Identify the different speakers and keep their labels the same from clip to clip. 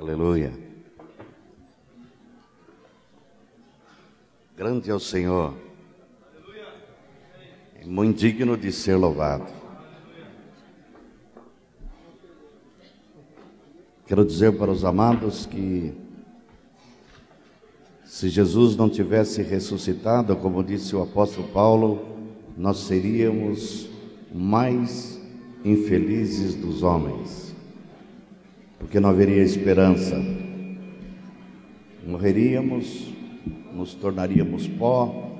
Speaker 1: Aleluia. Grande é o Senhor. E muito digno de ser louvado. Quero dizer para os amados que se Jesus não tivesse ressuscitado, como disse o apóstolo Paulo, nós seríamos mais infelizes dos homens, porque não haveria esperança. Morreríamos, nos tornaríamos pó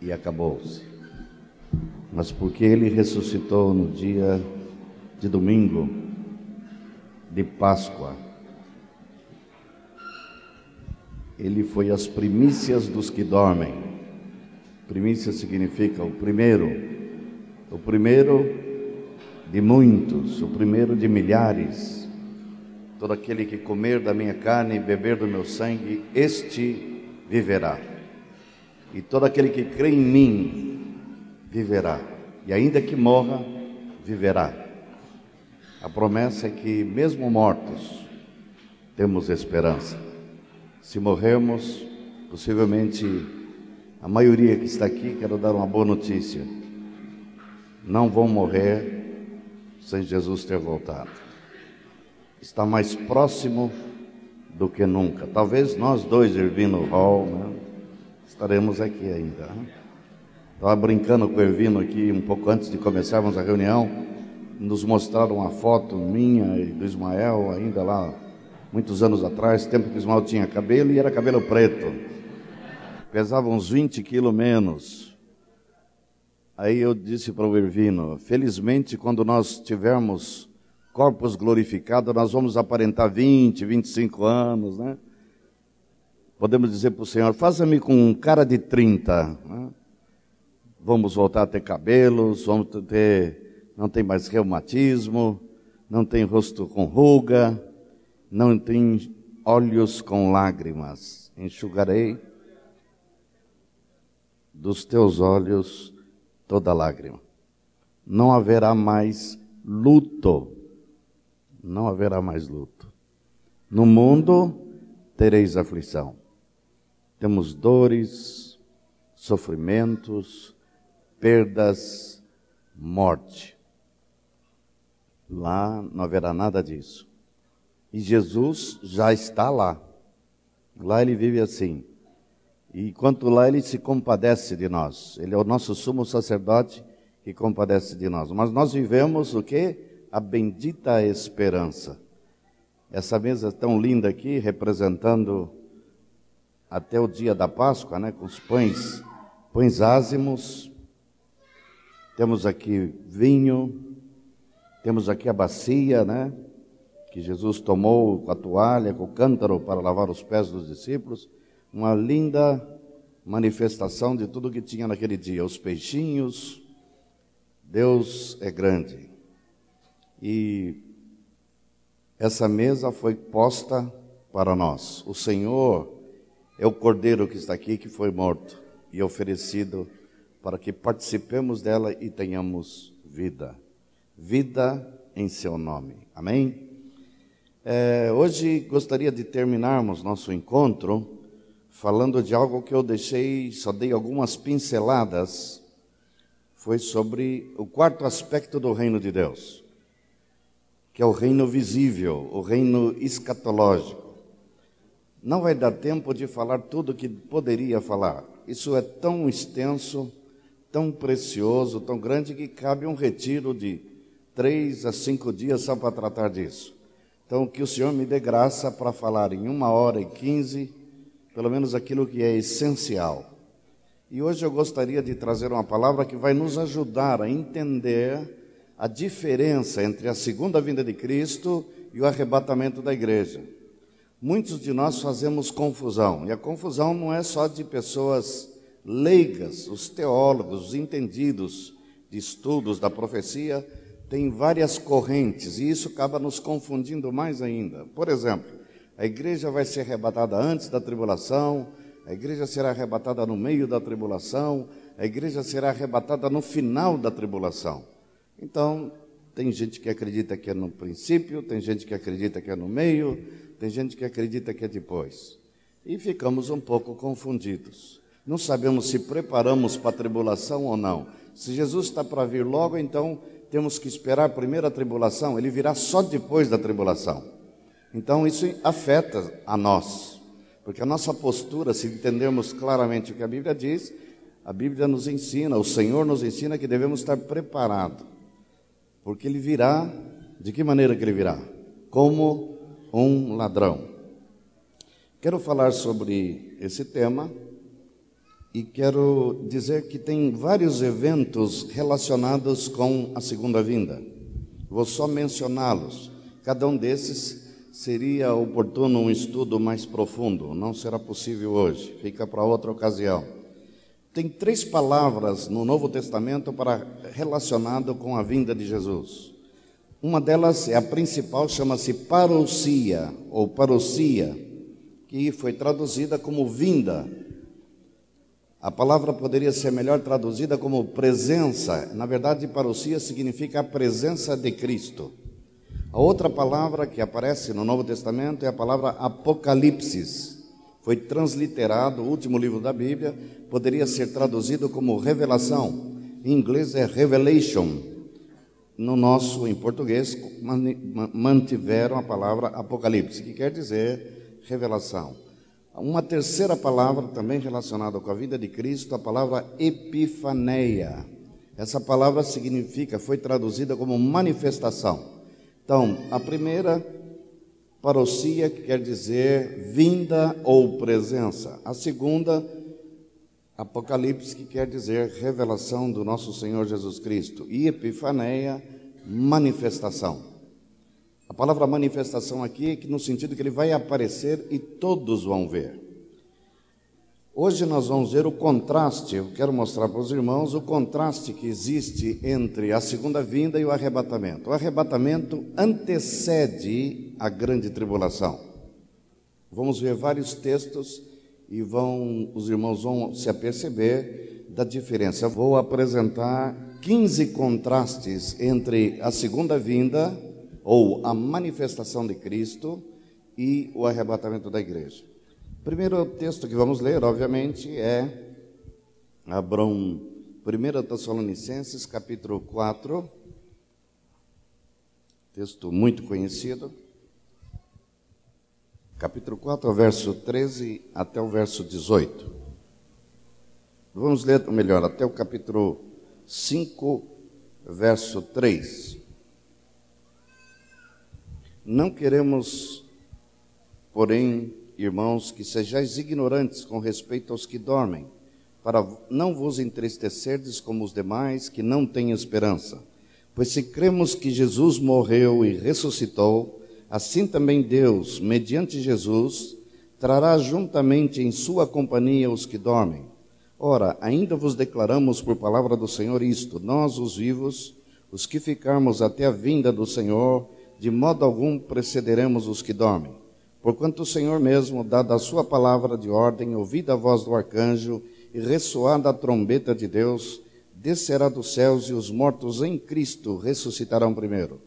Speaker 1: e acabou-se. Mas porque ele ressuscitou no dia de domingo, de Páscoa, ele foi as primícias dos que dormem. Primícia significa o primeiro, o primeiro de muitos, o primeiro de milhares. Todo aquele que comer da minha carne e beber do meu sangue, este viverá. E todo aquele que crê em mim viverá. E ainda que morra, viverá. A promessa é que, mesmo mortos, temos esperança. Se morrermos, possivelmente a maioria que está aqui, quero dar uma boa notícia: não vão morrer sem Jesus ter voltado. Está mais próximo do que nunca. Talvez nós dois, Irvino Hall, né, estaremos aqui ainda. Né? Estava brincando com o Irvino aqui um pouco antes de começarmos a reunião. Nos mostraram uma foto minha e do Ismael ainda lá muitos anos atrás, tempo que o Ismael tinha cabelo e era cabelo preto. Pesava uns 20 quilos menos. Aí eu disse para o Irvino, felizmente quando nós tivermos corpos glorificados, nós vamos aparentar 20, 25 anos, né? Podemos dizer para o Senhor, faça-me com um cara de 30. Né? Vamos voltar a ter cabelos, vamos ter, não tem mais reumatismo, não tem rosto com ruga, não tem olhos com lágrimas, enxugarei dos teus olhos toda lágrima. Não haverá mais luto. Não haverá mais luto. No mundo tereis aflição. Temos dores, sofrimentos, perdas, morte. Lá não haverá nada disso. E Jesus já está lá. Lá ele vive assim. E enquanto lá ele se compadece de nós. Ele é o nosso sumo sacerdote que compadece de nós. Mas nós vivemos o que? A bendita esperança. Essa mesa tão linda aqui, representando até o dia da Páscoa, né, com os pães, pães ázimos. Temos aqui vinho, temos aqui a bacia, né? que Jesus tomou com a toalha, com o cântaro para lavar os pés dos discípulos, uma linda manifestação de tudo que tinha naquele dia, os peixinhos. Deus é grande. E essa mesa foi posta para nós. O Senhor é o cordeiro que está aqui, que foi morto e oferecido para que participemos dela e tenhamos vida. Vida em seu nome. Amém? É, hoje gostaria de terminarmos nosso encontro falando de algo que eu deixei, só dei algumas pinceladas, foi sobre o quarto aspecto do reino de Deus, que é o reino visível, o reino escatológico. Não vai dar tempo de falar tudo que poderia falar. Isso é tão extenso, tão precioso, tão grande que cabe um retiro de três a cinco dias só para tratar disso. Então, que o Senhor me dê graça para falar em uma hora e quinze, pelo menos aquilo que é essencial. E hoje eu gostaria de trazer uma palavra que vai nos ajudar a entender a diferença entre a segunda vinda de Cristo e o arrebatamento da igreja. Muitos de nós fazemos confusão, e a confusão não é só de pessoas leigas, os teólogos, os entendidos de estudos da profecia, tem várias correntes e isso acaba nos confundindo mais ainda. Por exemplo, a igreja vai ser arrebatada antes da tribulação, a igreja será arrebatada no meio da tribulação, a igreja será arrebatada no final da tribulação. Então, Tem gente que acredita que é no princípio, tem gente que acredita que é no meio, tem gente que acredita que é depois. E ficamos um pouco confundidos. Não sabemos se preparamos para a tribulação ou não. Se Jesus está para vir logo, então temos que esperar a primeira tribulação, ele virá só depois da tribulação. Então isso afeta a nós, porque a nossa postura, se entendermos claramente o que a Bíblia diz, a Bíblia nos ensina, o Senhor nos ensina que devemos estar preparados, porque ele virá, de que maneira que ele virá? Como um ladrão. Quero falar sobre esse tema e quero dizer que tem vários eventos relacionados com a segunda vinda. Vou só mencioná-los. Cada um desses seria oportuno um estudo mais profundo, não será possível hoje, fica para outra ocasião. Tem três palavras no Novo Testamento para relacionado com a vinda de Jesus. Uma delas é a principal, chama-se parousia ou parousia, que foi traduzida como vinda a palavra poderia ser melhor traduzida como presença. Na verdade, parousia significa a presença de Cristo. A outra palavra que aparece no Novo Testamento é a palavra Apocalipse. Foi transliterado, o último livro da Bíblia, poderia ser traduzido como revelação. Em inglês é revelation. No nosso, em português, mantiveram a palavra Apocalipse, que quer dizer revelação. Uma terceira palavra também relacionada com a vida de Cristo, a palavra epifaneia. Essa palavra significa, foi traduzida como manifestação. Então, a primeira, parousia, que quer dizer vinda ou presença. A segunda, Apocalipse, que quer dizer revelação do nosso Senhor Jesus Cristo. E epifaneia, manifestação. A palavra manifestação aqui é que no sentido que ele vai aparecer e todos vão ver. Hoje nós vamos ver o contraste, eu quero mostrar para os irmãos o contraste que existe entre a segunda vinda e o arrebatamento. O arrebatamento antecede a grande tribulação. Vamos ver vários textos e vão os irmãos vão se aperceber da diferença. Vou apresentar 15 contrastes entre a segunda vinda ou a manifestação de Cristo e o arrebatamento da igreja. Primeiro texto que vamos ler, obviamente, é Abrão 1 Tessalonicenses, capítulo 4, texto muito conhecido. Capítulo 4, verso 13 até o verso 18. Vamos ler, ou melhor, até o capítulo 5, verso 3. Não queremos, porém, irmãos, que sejais ignorantes com respeito aos que dormem, para não vos entristecerdes como os demais que não têm esperança. Pois se cremos que Jesus morreu e ressuscitou, assim também Deus, mediante Jesus, trará juntamente em sua companhia os que dormem. Ora, ainda vos declaramos por palavra do Senhor isto: nós, os vivos, os que ficarmos até a vinda do Senhor, de modo algum precederemos os que dormem. Porquanto o Senhor mesmo, dada a sua palavra de ordem, ouvida a voz do arcanjo e ressoada a trombeta de Deus, descerá dos céus e os mortos em Cristo ressuscitarão primeiro.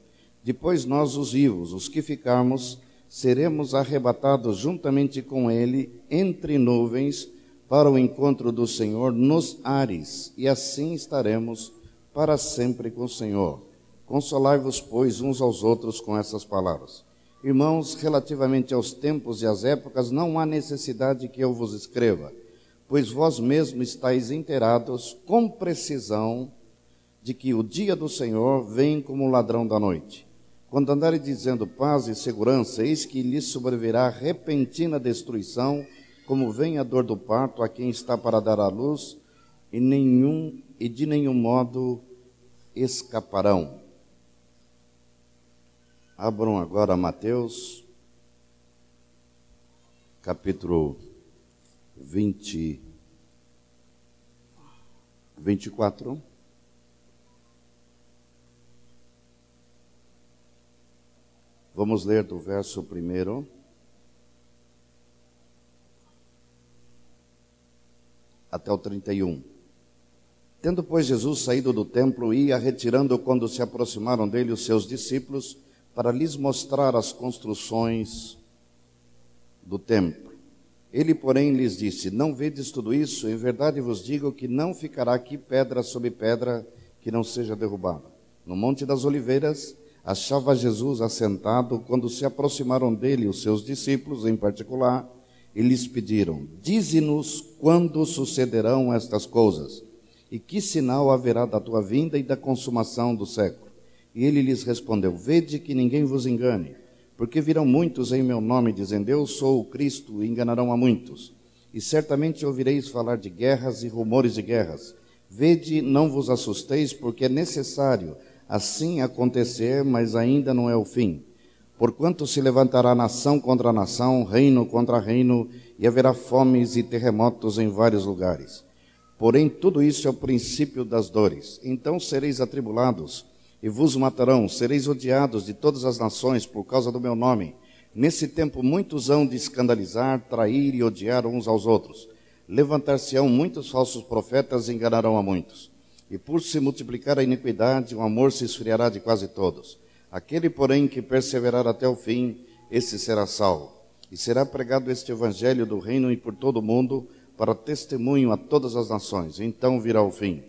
Speaker 1: Depois nós, os vivos, os que ficarmos, seremos arrebatados juntamente com ele entre nuvens para o encontro do Senhor nos ares, e assim estaremos para sempre com o Senhor. Consolai-vos, pois, uns aos outros com essas palavras. Irmãos, relativamente aos tempos e às épocas, não há necessidade que eu vos escreva, pois vós mesmos estáis inteirados com precisão de que o dia do Senhor vem como um ladrão da noite. Quando andarem dizendo paz e segurança, eis que lhes sobrevirá repentina destruição, como vem a dor do parto a quem está para dar à luz, e nenhum e de nenhum modo escaparão. Abram agora Mateus, capítulo 20, 24. Vamos ler do verso primeiro. Até o 31. Tendo, pois, Jesus saído do templo, ia retirando quando se aproximaram dele os seus discípulos, para lhes mostrar as construções do templo. Ele, porém, lhes disse: Não vedes tudo isso? Em verdade vos digo que não ficará aqui pedra sobre pedra que não seja derrubada. No Monte das Oliveiras, achava Jesus assentado quando se aproximaram dele os seus discípulos, em particular, e lhes pediram: Dize-nos quando sucederão estas coisas e que sinal haverá da tua vinda e da consumação do século? E ele lhes respondeu: Vede que ninguém vos engane, porque virão muitos em meu nome, dizendo: Eu sou o Cristo, e enganarão a muitos. E certamente ouvireis falar de guerras e rumores de guerras. Vede, não vos assusteis, porque é necessário assim acontecer, mas ainda não é o fim. Porquanto se levantará nação contra nação, reino contra reino, e haverá fomes e terremotos em vários lugares. Porém, tudo isso é o princípio das dores. Então sereis atribulados e vos matarão, sereis odiados de todas as nações por causa do meu nome. Nesse tempo, muitos hão de escandalizar, trair e odiar uns aos outros. Levantar-se-ão muitos falsos profetas e enganarão a muitos. E por se multiplicar a iniquidade, o amor se esfriará de quase todos. Aquele, porém, que perseverar até o fim, esse será salvo. E será pregado este evangelho do reino e por todo o mundo, para testemunho a todas as nações, então virá o fim.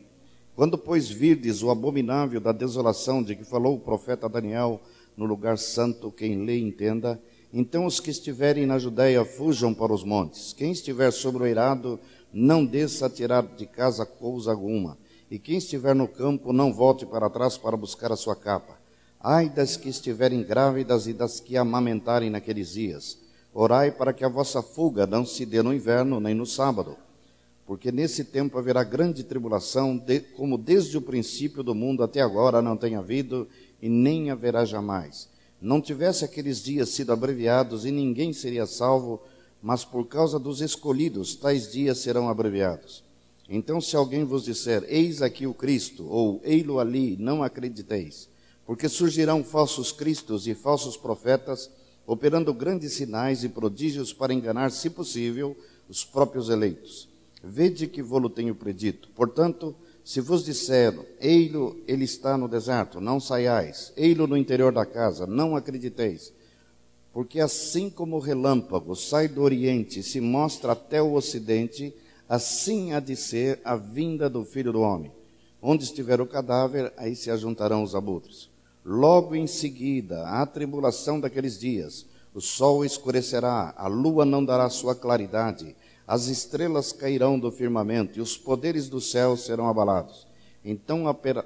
Speaker 1: Quando, pois, virdes o abominável da desolação de que falou o profeta Daniel no lugar santo, quem lê entenda, então os que estiverem na Judéia fujam para os montes. Quem estiver sobre o eirado, não desça a tirar de casa coisa alguma. E quem estiver no campo, não volte para trás para buscar a sua capa. Ai das que estiverem grávidas e das que amamentarem naqueles dias Orai para que a vossa fuga não se dê no inverno nem no sábado, porque nesse tempo haverá grande tribulação, de, como desde o princípio do mundo até agora não tem havido e nem haverá jamais. Não tivesse aqueles dias sido abreviados e ninguém seria salvo, mas por causa dos escolhidos tais dias serão abreviados. Então, se alguém vos disser, eis aqui o Cristo, ou ei-lo ali, não acrediteis, porque surgirão falsos cristos e falsos profetas operando grandes sinais e prodígios para enganar, se possível, os próprios eleitos. Vede que vou-lo tenho predito. Portanto, se vos disseram, ei-lo, ele está no deserto, não saiais, ei-lo no interior da casa, não acrediteis. Porque assim como o relâmpago sai do oriente e se mostra até o ocidente, assim há de ser a vinda do filho do homem. Onde estiver o cadáver, aí se ajuntarão os abutres. Logo em seguida, a tribulação daqueles dias, o sol escurecerá, a lua não dará sua claridade, as estrelas cairão do firmamento e os poderes do céu serão abalados. Então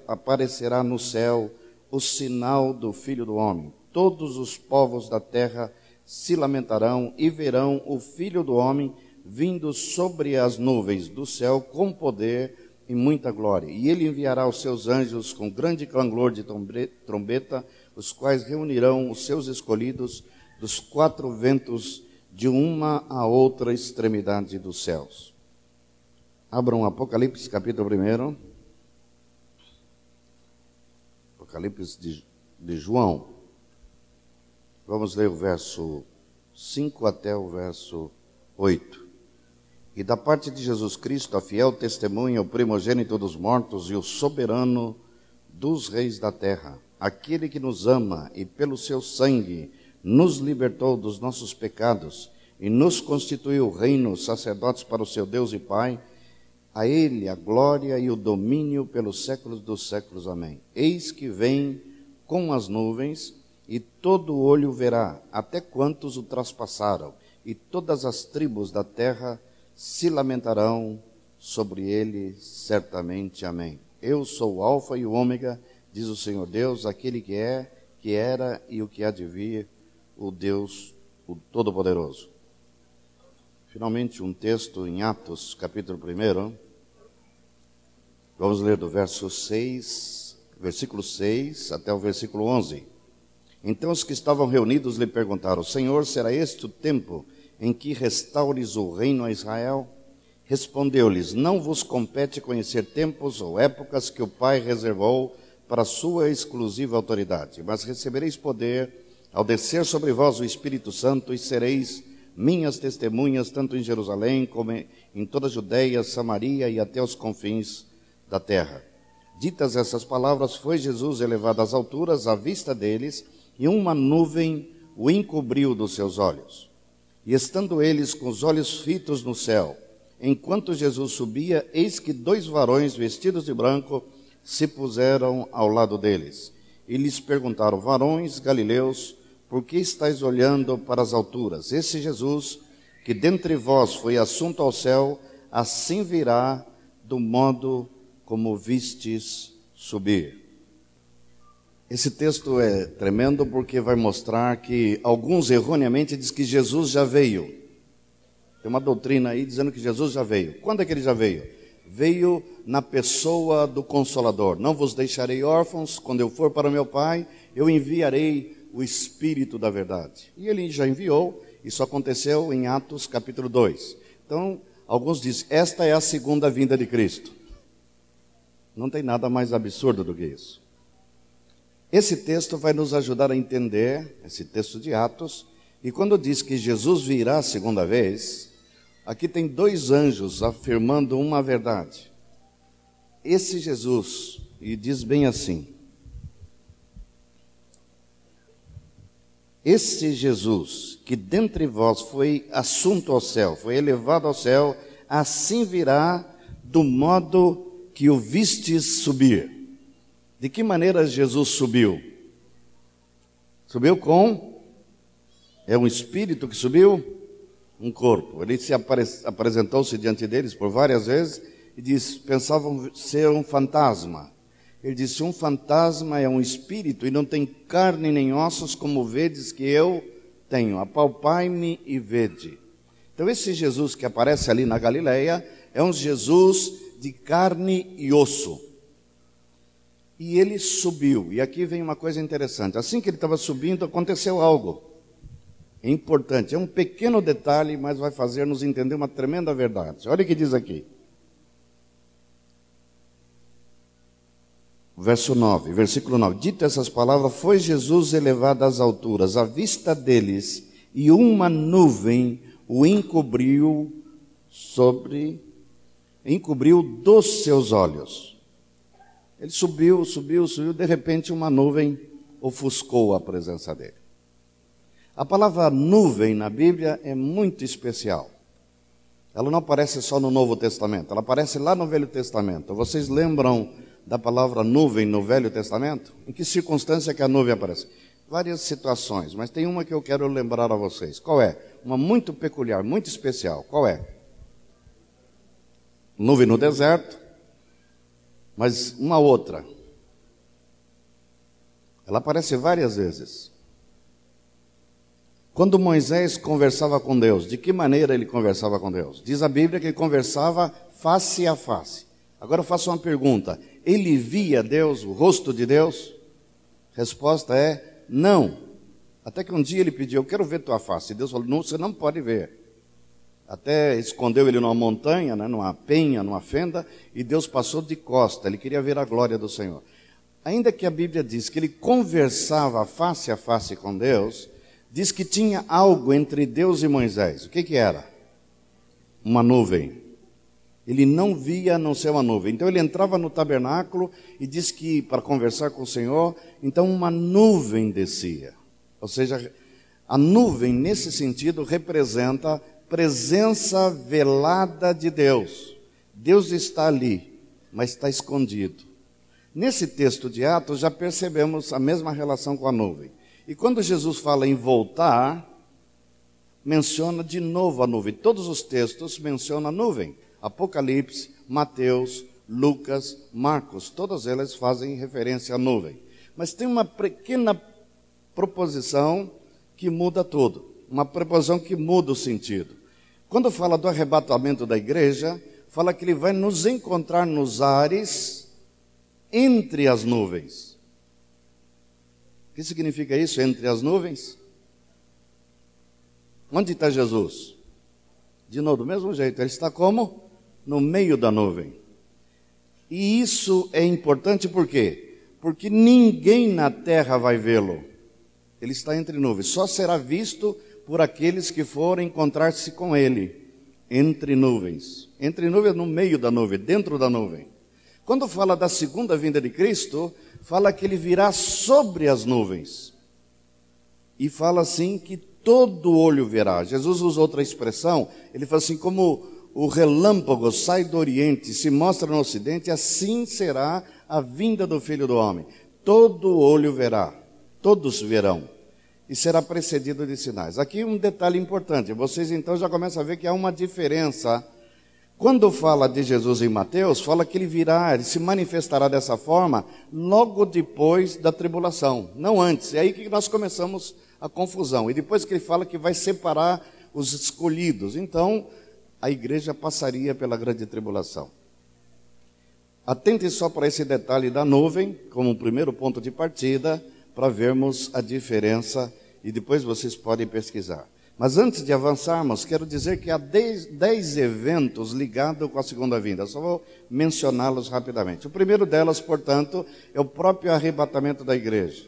Speaker 1: aparecerá no céu o sinal do Filho do Homem. Todos os povos da terra se lamentarão e verão o Filho do Homem vindo sobre as nuvens do céu com poder em muita glória. E ele enviará os seus anjos com grande clangor de trombeta, os quais reunirão os seus escolhidos dos quatro ventos de uma a outra extremidade dos céus. Abram Apocalipse capítulo 1. Apocalipse de, de João. Vamos ler o verso 5 até o verso 8. E da parte de Jesus Cristo, a fiel testemunha, o primogênito dos mortos e o soberano dos reis da terra, aquele que nos ama e pelo seu sangue nos libertou dos nossos pecados e nos constituiu reino, sacerdotes para o seu Deus e Pai, a Ele a glória e o domínio pelos séculos dos séculos. Amém. Eis que vem com as nuvens, e todo olho verá, até quantos o traspassaram, e todas as tribos da terra se lamentarão sobre ele certamente. Amém. Eu sou o Alfa e o Ômega, diz o Senhor Deus, aquele que é, que era e o que há de vir, o Deus o Todo-Poderoso. Finalmente, um texto em Atos, capítulo 1. Vamos ler do verso 6, versículo 6 até o versículo 11. Então os que estavam reunidos lhe perguntaram: Senhor, será este o tempo em que restaures o reino a Israel? Respondeu-lhes: Não vos compete conhecer tempos ou épocas que o Pai reservou para sua exclusiva autoridade, mas recebereis poder ao descer sobre vós o Espírito Santo e sereis minhas testemunhas tanto em Jerusalém como em toda a Judéia, Samaria e até os confins da terra. Ditas essas palavras, foi Jesus elevado às alturas à vista deles, e uma nuvem o encobriu dos seus olhos. E estando eles com os olhos fitos no céu, enquanto Jesus subia, eis que dois varões vestidos de branco se puseram ao lado deles. E lhes perguntaram: Varões galileus, por que estáis olhando para as alturas? Esse Jesus, que dentre vós foi assunto ao céu, assim virá do modo como vistes subir. Esse texto é tremendo porque vai mostrar que alguns erroneamente dizem que Jesus já veio. Tem uma doutrina aí dizendo que Jesus já veio. Quando é que ele já veio? Veio na pessoa do Consolador. Não vos deixarei órfãos, quando eu for para meu Pai, eu enviarei o Espírito da verdade. E ele já enviou, isso aconteceu em Atos capítulo 2. Então, alguns dizem, esta é a segunda vinda de Cristo. Não tem nada mais absurdo do que isso. Esse texto vai nos ajudar a entender, esse texto de Atos, e quando diz que Jesus virá a segunda vez, aqui tem dois anjos afirmando uma verdade. Esse Jesus, e diz bem assim: Esse Jesus, que dentre vós foi assunto ao céu, foi elevado ao céu, assim virá do modo que o vistes subir. De que maneira Jesus subiu? Subiu com. É um espírito que subiu? Um corpo. Ele se apresentou-se diante deles por várias vezes e disse: pensavam ser um fantasma. Ele disse: Um fantasma é um espírito e não tem carne nem ossos, como vedes que eu tenho. Apalpai-me e vede. Então, esse Jesus que aparece ali na Galileia é um Jesus de carne e osso. E ele subiu. E aqui vem uma coisa interessante. Assim que ele estava subindo, aconteceu algo. É importante. É um pequeno detalhe, mas vai fazer nos entender uma tremenda verdade. Olha o que diz aqui. Verso 9, versículo 9. Dito essas palavras, foi Jesus elevado às alturas, à vista deles, e uma nuvem o encobriu sobre encobriu dos seus olhos. Ele subiu, subiu, subiu, de repente uma nuvem ofuscou a presença dele. A palavra nuvem na Bíblia é muito especial. Ela não aparece só no Novo Testamento, ela aparece lá no Velho Testamento. Vocês lembram da palavra nuvem no Velho Testamento? Em que circunstância que a nuvem aparece? Várias situações, mas tem uma que eu quero lembrar a vocês. Qual é? Uma muito peculiar, muito especial. Qual é? nuvem no deserto, mas uma outra. Ela aparece várias vezes. Quando Moisés conversava com Deus, de que maneira ele conversava com Deus? Diz a Bíblia que ele conversava face a face. Agora eu faço uma pergunta: ele via Deus, o rosto de Deus? Resposta é não. Até que um dia ele pediu: Eu quero ver tua face. E Deus falou: Não, você não pode ver até escondeu ele numa montanha, né, numa penha, numa fenda, e Deus passou de costa, ele queria ver a glória do Senhor. Ainda que a Bíblia diz que ele conversava face a face com Deus, diz que tinha algo entre Deus e Moisés. O que, que era? Uma nuvem. Ele não via a não ser uma nuvem. Então ele entrava no tabernáculo e diz que para conversar com o Senhor, então uma nuvem descia. Ou seja, a nuvem nesse sentido representa presença velada de Deus. Deus está ali, mas está escondido. Nesse texto de Atos já percebemos a mesma relação com a nuvem. E quando Jesus fala em voltar, menciona de novo a nuvem. Todos os textos mencionam a nuvem. Apocalipse, Mateus, Lucas, Marcos, todas elas fazem referência à nuvem. Mas tem uma pequena proposição que muda tudo uma preposição que muda o sentido. Quando fala do arrebatamento da igreja, fala que ele vai nos encontrar nos ares entre as nuvens. O que significa isso, entre as nuvens? Onde está Jesus? De novo, do mesmo jeito, ele está como? No meio da nuvem. E isso é importante por quê? Porque ninguém na terra vai vê-lo. Ele está entre nuvens. Só será visto por aqueles que forem encontrar-se com ele entre nuvens. Entre nuvens, no meio da nuvem, dentro da nuvem. Quando fala da segunda vinda de Cristo, fala que ele virá sobre as nuvens. E fala assim que todo olho verá. Jesus usa outra expressão, ele fala assim: como o relâmpago sai do Oriente se mostra no Ocidente, assim será a vinda do Filho do Homem. Todo olho verá, todos verão, e será precedido de sinais. Aqui um detalhe importante: vocês então já começam a ver que há uma diferença quando fala de Jesus em Mateus, fala que ele virá, ele se manifestará dessa forma logo depois da tribulação, não antes. É aí que nós começamos a confusão. E depois que ele fala que vai separar os escolhidos, então a igreja passaria pela grande tribulação. Atente só para esse detalhe da nuvem, como primeiro ponto de partida, para vermos a diferença e depois vocês podem pesquisar. Mas antes de avançarmos, quero dizer que há dez, eventos ligados com a segunda vinda. Só vou mencioná-los rapidamente. O primeiro delas, portanto, é o próprio arrebatamento da igreja,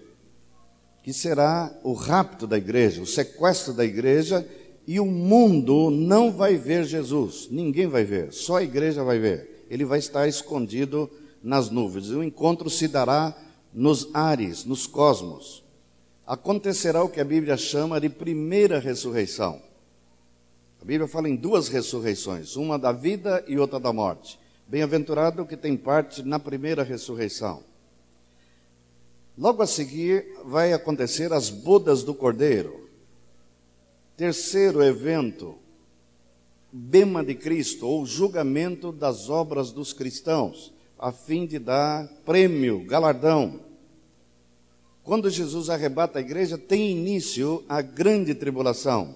Speaker 1: que será o rapto da igreja, o sequestro da igreja, e o mundo não vai ver Jesus. Ninguém vai ver, só a igreja vai ver. Ele vai estar escondido nas nuvens. O encontro se dará nos ares, nos cosmos acontecerá o que a Bíblia chama de primeira ressurreição. A Bíblia fala em duas ressurreições, uma da vida e outra da morte. Bem-aventurado o que tem parte na primeira ressurreição. Logo a seguir vai acontecer as bodas do Cordeiro. Terceiro evento, bema de Cristo, ou julgamento das obras dos cristãos, a fim de dar prêmio, galardão quando Jesus arrebata a igreja, tem início a grande tribulação.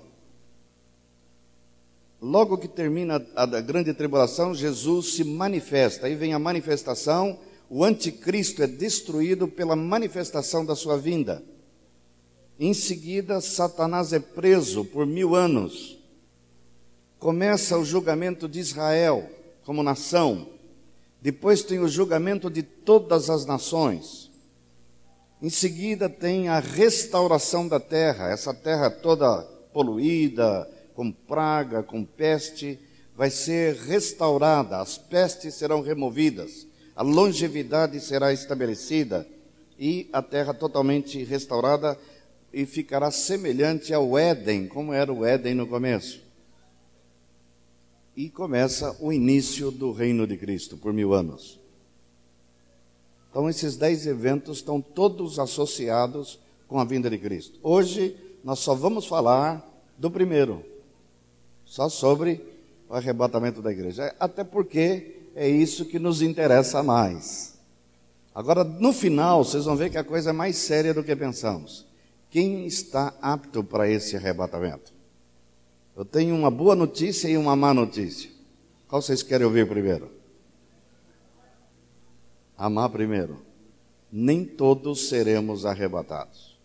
Speaker 1: Logo que termina a grande tribulação, Jesus se manifesta. Aí vem a manifestação, o anticristo é destruído pela manifestação da sua vinda. Em seguida, Satanás é preso por mil anos. Começa o julgamento de Israel como nação. Depois tem o julgamento de todas as nações. Em seguida, tem a restauração da terra, essa terra toda poluída, com praga, com peste, vai ser restaurada, as pestes serão removidas, a longevidade será estabelecida e a terra totalmente restaurada e ficará semelhante ao Éden, como era o Éden no começo. E começa o início do reino de Cristo por mil anos. Então, esses dez eventos estão todos associados com a vinda de Cristo. Hoje, nós só vamos falar do primeiro, só sobre o arrebatamento da igreja. Até porque é isso que nos interessa mais. Agora, no final, vocês vão ver que a coisa é mais séria do que pensamos. Quem está apto para esse arrebatamento? Eu tenho uma boa notícia e uma má notícia. Qual vocês querem ouvir primeiro? amar primeiro. Nem todos seremos arrebatados.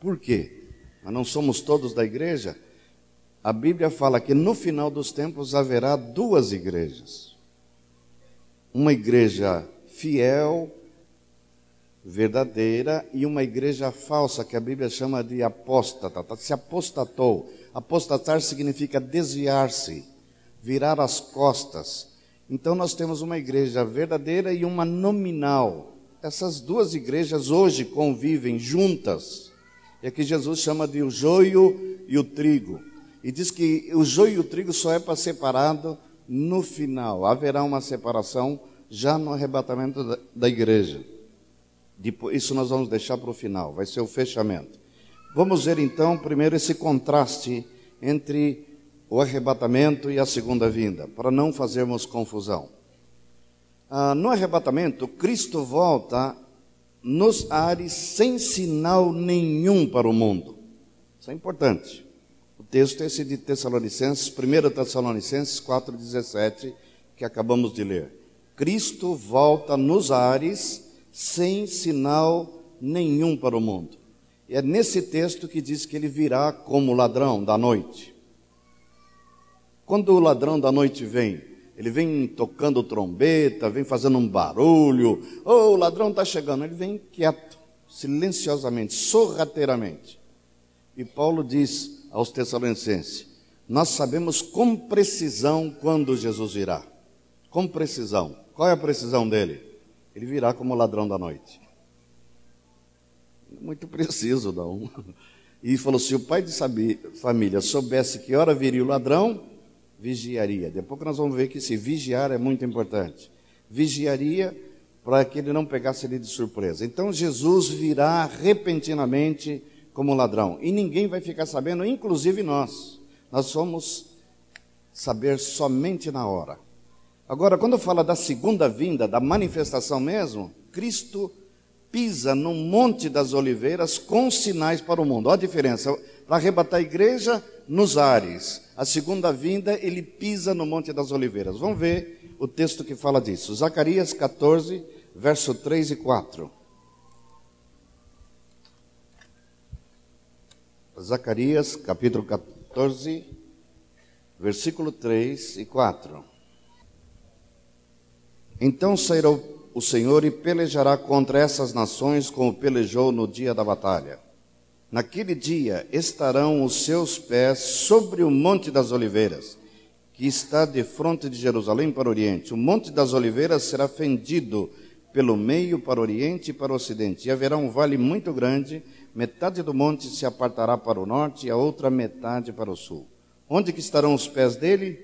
Speaker 1: Por quê? Mas não somos todos da igreja? A Bíblia fala que no final dos tempos haverá duas igrejas. Uma igreja fiel, verdadeira, e uma igreja falsa, que a Bíblia chama de apóstata. Se apostatou. Apostatar significa desviar-se, virar as costas, então nós temos uma igreja verdadeira e uma nominal. Essas duas igrejas hoje convivem juntas. É que Jesus chama de o joio e o trigo. E diz que o joio e o trigo só é para separado no final. Haverá uma separação já no arrebatamento da igreja. Isso nós vamos deixar para o final, vai ser o fechamento. Vamos ver então primeiro esse contraste entre o arrebatamento e a segunda vinda, para não fazermos confusão. Ah, no arrebatamento, Cristo volta nos ares sem sinal nenhum para o mundo. Isso é importante. O texto é esse de Tessalonicenses, 1 Tessalonicenses 4,17, que acabamos de ler. Cristo volta nos ares sem sinal nenhum para o mundo. E é nesse texto que diz que ele virá como ladrão da noite. Quando o ladrão da noite vem, ele vem tocando trombeta, vem fazendo um barulho, oh, o ladrão está chegando. Ele vem quieto, silenciosamente, sorrateiramente. E Paulo diz aos Tessalonicenses: nós sabemos com precisão quando Jesus virá. Com precisão. Qual é a precisão dele? Ele virá como ladrão da noite. Muito preciso, não. E falou: se o pai de família soubesse que hora viria o ladrão, vigiaria. Depois nós vamos ver que se vigiar é muito importante. Vigiaria para que ele não pegasse ele de surpresa. Então Jesus virá repentinamente como ladrão. E ninguém vai ficar sabendo, inclusive nós. Nós vamos saber somente na hora. Agora, quando fala da segunda vinda, da manifestação mesmo, Cristo pisa no Monte das Oliveiras com sinais para o mundo. Olha a diferença. Para arrebatar a igreja nos ares. A segunda vinda, ele pisa no Monte das Oliveiras. Vamos ver o texto que fala disso. Zacarias 14, verso 3 e 4. Zacarias, capítulo 14, versículo 3 e 4. Então sairá o Senhor e pelejará contra essas nações como pelejou no dia da batalha. Naquele dia estarão os seus pés sobre o Monte das Oliveiras, que está de frente de Jerusalém para o Oriente. O Monte das Oliveiras será fendido pelo meio para o Oriente e para o Ocidente. E haverá um vale muito grande, metade do monte se apartará para o norte e a outra metade para o sul. Onde que estarão os pés dele?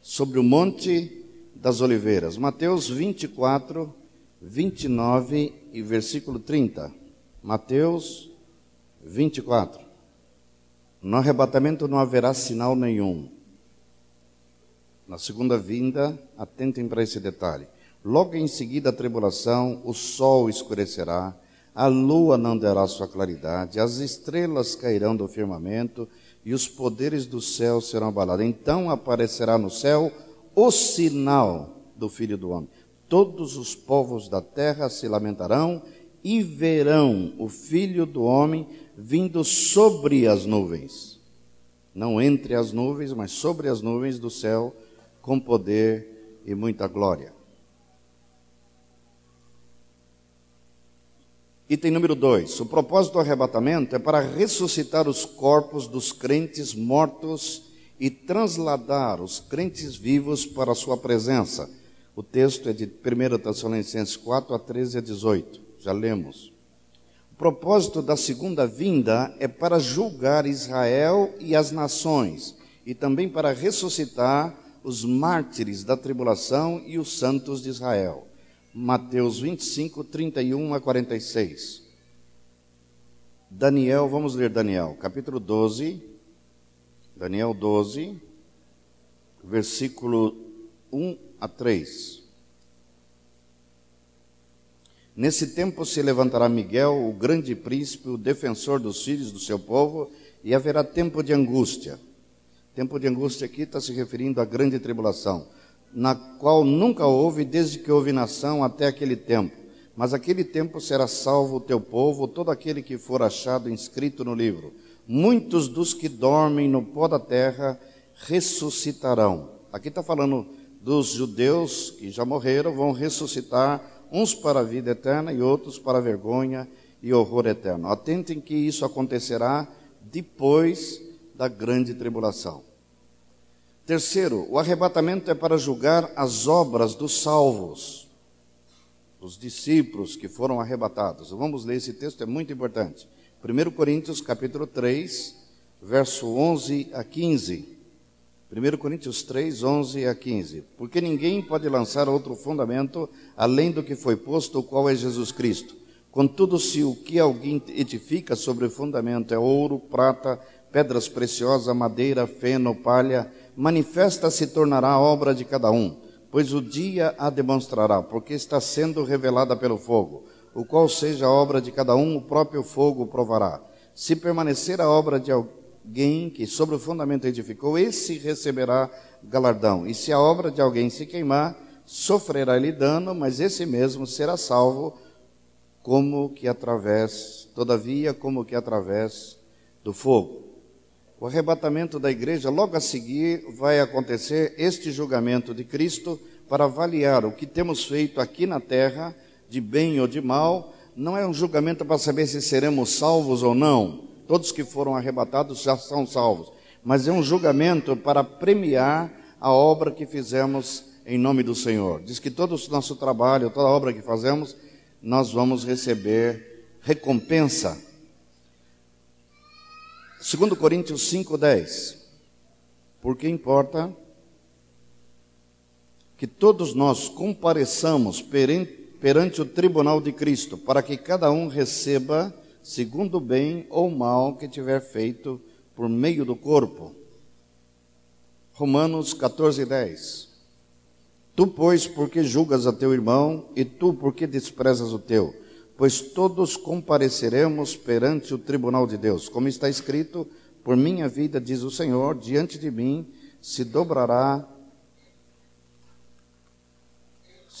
Speaker 1: Sobre o Monte das Oliveiras. Mateus 24, 29 e versículo 30. Mateus 24. No arrebatamento não haverá sinal nenhum. Na segunda vinda, atentem para esse detalhe. Logo em seguida a tribulação, o sol escurecerá, a lua não dará sua claridade, as estrelas cairão do firmamento e os poderes do céu serão abalados. Então aparecerá no céu o sinal do Filho do Homem. Todos os povos da terra se lamentarão e verão o Filho do Homem vindo sobre as nuvens. Não entre as nuvens, mas sobre as nuvens do céu, com poder e muita glória. Item número 2. O propósito do arrebatamento é para ressuscitar os corpos dos crentes mortos e transladar os crentes vivos para a sua presença. O texto é de 1 Tessalonicenses 4, a 13 a 18. Já lemos. O propósito da segunda vinda é para julgar Israel e as nações, e também para ressuscitar os mártires da tribulação e os santos de Israel. Mateus 25, 31 a 46. Daniel, vamos ler Daniel, capítulo 12, Daniel 12, versículo 1 a 3. Nesse tempo se levantará Miguel, o grande príncipe, o defensor dos filhos do seu povo, e haverá tempo de angústia. Tempo de angústia aqui está se referindo à grande tribulação, na qual nunca houve desde que houve nação até aquele tempo. Mas aquele tempo será salvo o teu povo, todo aquele que for achado inscrito no livro muitos dos que dormem no pó da terra ressuscitarão. Aqui está falando dos judeus que já morreram, vão ressuscitar, uns para a vida eterna e outros para a vergonha e horror eterno. Atentem que isso acontecerá depois da grande tribulação. Terceiro, o arrebatamento é para julgar as obras dos salvos, os discípulos que foram arrebatados. Vamos ler esse texto, é muito importante. 1 Coríntios capítulo 3, verso 11 a 15. 1 Coríntios 3, 11 a 15. Porque ninguém pode lançar outro fundamento além do que foi posto, o qual é Jesus Cristo. Contudo, se o que alguém edifica sobre o fundamento é ouro, prata, pedras preciosas, madeira, feno, palha, manifesta se tornará a obra de cada um, pois o dia a demonstrará, porque está sendo revelada pelo fogo o qual seja a obra de cada um, o próprio fogo provará. Se permanecer a obra de alguém que sobre o fundamento edificou, esse receberá galardão. E se a obra de alguém se queimar, sofrerá ele dano, mas esse mesmo será salvo, como que através, todavia, como que através do fogo. O arrebatamento da igreja, logo a seguir, vai acontecer este julgamento de Cristo para avaliar o que temos feito aqui na terra de bem ou de mal, não é um julgamento para saber se seremos salvos ou não. Todos que foram arrebatados já são salvos. mas é um julgamento para premiar a obra que fizemos em nome do Senhor. Diz que todo o nosso trabalho, toda a obra que fazemos, nós vamos receber recompensa. 2 Coríntios 5,10. Porque importa que todos nós compareçamos perante, perante o tribunal de Cristo, para que cada um receba segundo o bem ou mal que tiver feito por meio do corpo. Romanos 14, 10. Tu, pois, porque julgas a teu irmão, e tu, porque desprezas o teu? Pois todos compareceremos perante o tribunal de Deus. Como está escrito, por minha vida, diz o Senhor, diante de mim se dobrará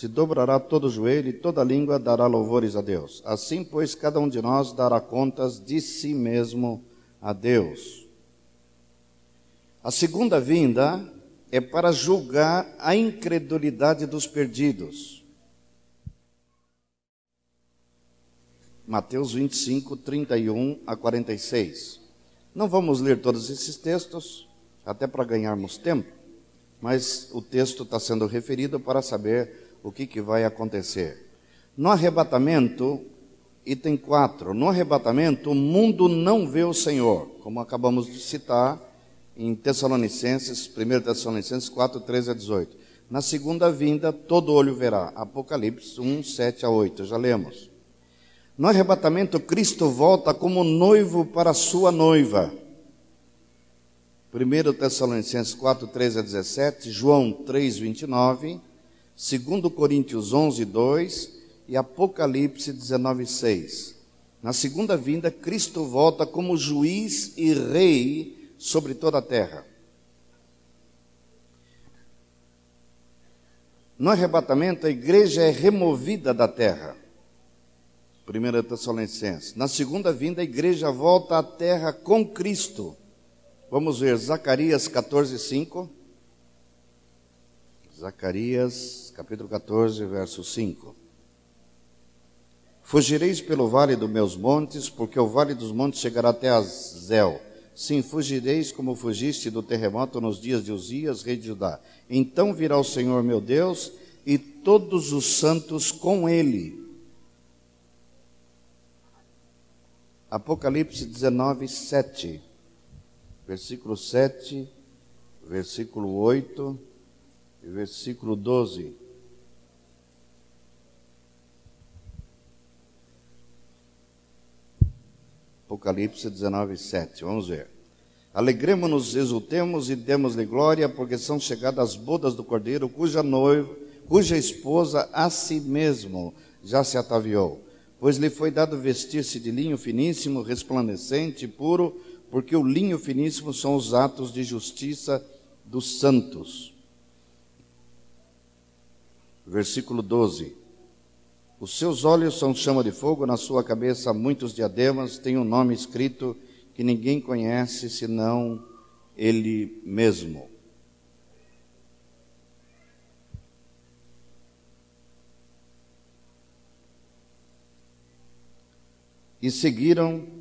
Speaker 1: se dobrará todo o joelho e toda língua dará louvores a Deus. Assim, pois, cada um de nós dará contas de si mesmo a Deus. A segunda vinda é para julgar a incredulidade dos perdidos. Mateus 25, 31 a 46. Não vamos ler todos esses textos, até para ganharmos tempo, mas o texto está sendo referido para saber o que, que vai acontecer. No arrebatamento, item 4, no arrebatamento o mundo não vê o Senhor, como acabamos de citar em Tessalonicenses, 1 Tessalonicenses 4, 13 a 18. Na segunda vinda, todo olho verá. Apocalipse 1, 7 a 8, já lemos. No arrebatamento, Cristo volta como noivo para a sua noiva. 1 Tessalonicenses 4, 13 a 17, João 3, 29, 2 Coríntios 11, 2 e Apocalipse 19, 6. Na segunda vinda, Cristo volta como juiz e rei sobre toda a terra. No arrebatamento, a igreja é removida da terra. 1 Tessalonicenses. Na segunda vinda, a igreja volta à terra com Cristo. Vamos ver Zacarias 14, 5. Zacarias, capítulo 14, verso 5. Fugireis pelo vale dos meus montes, porque o vale dos montes chegará até Azel. Sim, fugireis como fugiste do terremoto nos dias de Uzias, rei de Judá. Então virá o Senhor meu Deus e todos os santos com ele. Apocalipse 19, 7. Versículo 7, versículo 8 versículo 12. Apocalipse 19, 7. Vamos ver. Alegremos-nos, exultemos e demos-lhe glória, porque são chegadas as bodas do Cordeiro, cuja noiva, cuja esposa a si mesmo já se ataviou. Pois lhe foi dado vestir-se de linho finíssimo, resplandecente e puro, porque o linho finíssimo são os atos de justiça dos santos versículo 12. Os seus olhos são chama de fogo, na sua cabeça muitos diademas, tem um nome escrito que ninguém conhece senão ele mesmo. E seguiram.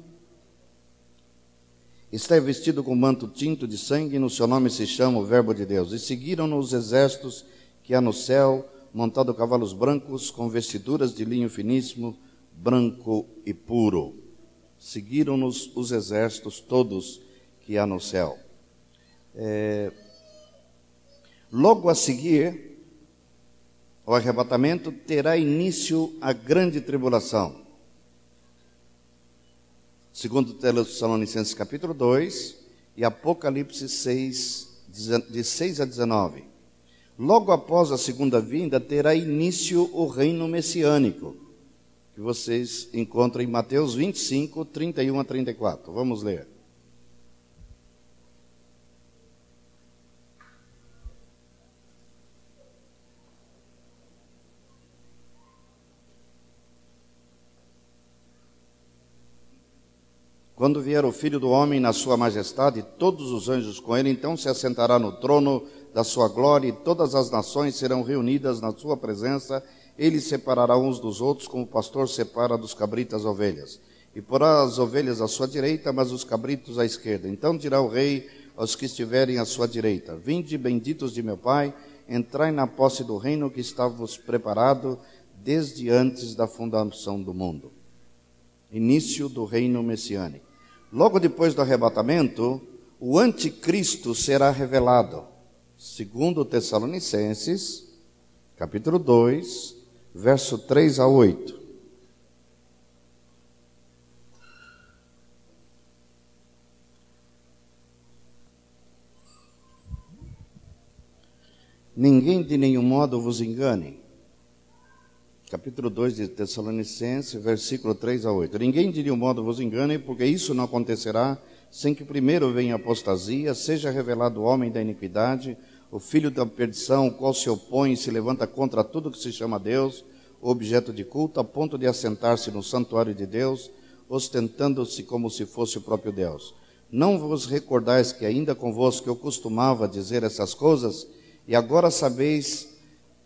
Speaker 1: Está vestido com manto tinto de sangue, no seu nome se chama o Verbo de Deus. E seguiram-no os exércitos que há no céu, montado cavalos brancos, com vestiduras de linho finíssimo, branco e puro. Seguiram-nos os exércitos todos que há no céu. É... Logo a seguir, o arrebatamento terá início a grande tribulação. Segundo Tessalonicenses capítulo 2 e Apocalipse 6, de 6 a 19. Logo após a segunda vinda, terá início o reino messiânico, que vocês encontram em Mateus 25, 31 a 34. Vamos ler. Quando vier o Filho do Homem na sua majestade, todos os anjos com ele, então se assentará no trono da sua glória, e todas as nações serão reunidas na sua presença. Ele separará uns dos outros, como o pastor separa dos cabritos as ovelhas. E porá as ovelhas à sua direita, mas os cabritos à esquerda. Então dirá o rei aos que estiverem à sua direita. Vinde, benditos de meu Pai, entrai na posse do reino que estava-vos preparado desde antes da fundação do mundo. Início do reino messiânico. Logo depois do arrebatamento, o anticristo será revelado. Segundo Tessalonicenses, capítulo 2, verso 3 a 8. Ninguém de nenhum modo vos engane. Capítulo 2 de Tessalonicenses, versículo 3 a 8. Ninguém de nenhum modo vos engane, porque isso não acontecerá sem que primeiro venha apostasia, seja revelado o homem da iniquidade, o filho da perdição, o qual se opõe e se levanta contra tudo que se chama Deus, objeto de culto, a ponto de assentar-se no santuário de Deus, ostentando-se como se fosse o próprio Deus. Não vos recordais que ainda convosco eu costumava dizer essas coisas? E agora sabeis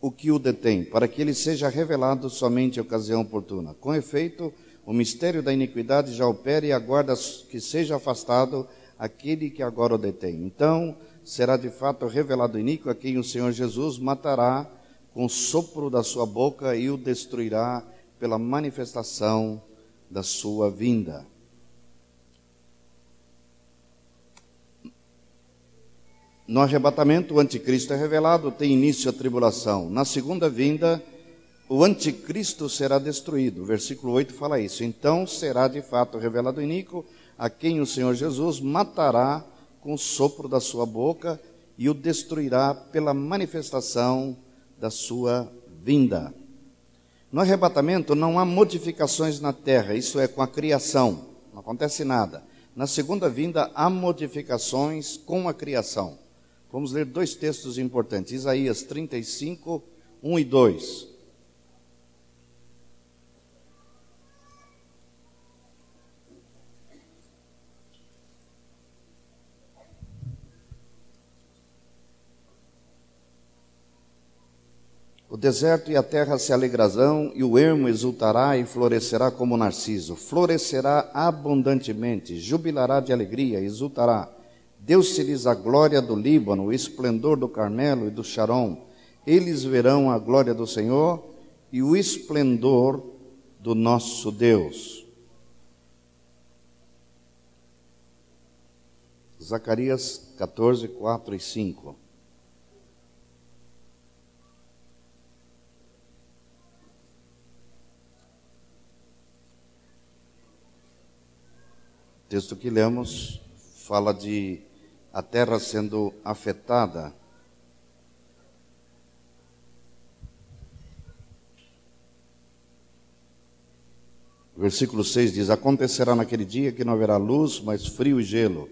Speaker 1: o que o detém, para que ele seja revelado somente em ocasião oportuna. Com efeito, o mistério da iniquidade já opera e aguarda que seja afastado aquele que agora o detém. Então será de fato revelado iníquo a quem o Senhor Jesus matará com o sopro da sua boca e o destruirá pela manifestação da sua vinda. No arrebatamento, o anticristo é revelado, tem início a tribulação. Na segunda vinda, o anticristo será destruído. O versículo 8 fala isso. Então será de fato revelado o a quem o Senhor Jesus matará com o sopro da sua boca e o destruirá pela manifestação da sua vinda. No arrebatamento não há modificações na terra, isso é com a criação, não acontece nada. Na segunda vinda há modificações com a criação. Vamos ler dois textos importantes: Isaías 35, 1 e 2. O deserto e a terra se alegrarão, e o ermo exultará e florescerá como narciso. Florescerá abundantemente, jubilará de alegria, exultará Deu-se-lhes a glória do Líbano, o esplendor do Carmelo e do Sharon. Eles verão a glória do Senhor e o esplendor do nosso Deus. Zacarias 14, 4 e 5. Texto que lemos fala de a terra sendo afetada. Versículo 6 diz: Acontecerá naquele dia que não haverá luz, mas frio e gelo.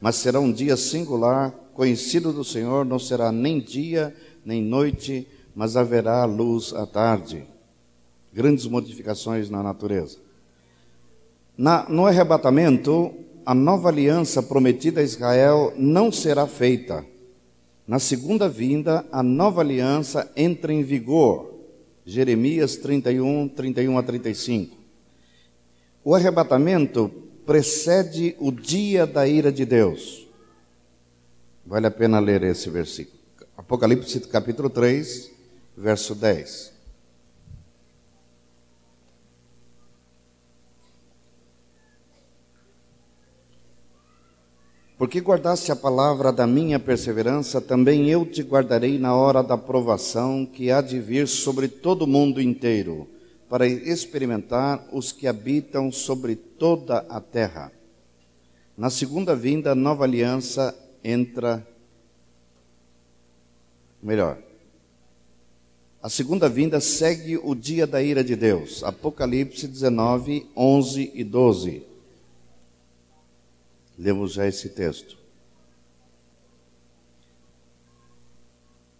Speaker 1: Mas será um dia singular, conhecido do Senhor, não será nem dia nem noite, mas haverá luz à tarde. Grandes modificações na natureza. Na, no arrebatamento, a nova aliança prometida a Israel não será feita. Na segunda vinda, a nova aliança entra em vigor. Jeremias 31, 31 a 35. O arrebatamento precede o dia da ira de Deus. Vale a pena ler esse versículo. Apocalipse capítulo 3, verso 10. Porque guardaste a palavra da minha perseverança, também eu te guardarei na hora da provação que há de vir sobre todo o mundo inteiro, para experimentar os que habitam sobre toda a terra. Na segunda vinda, a nova aliança entra. Melhor. A segunda vinda segue o dia da ira de Deus. Apocalipse 19, 11 e 12. Lemos já esse texto.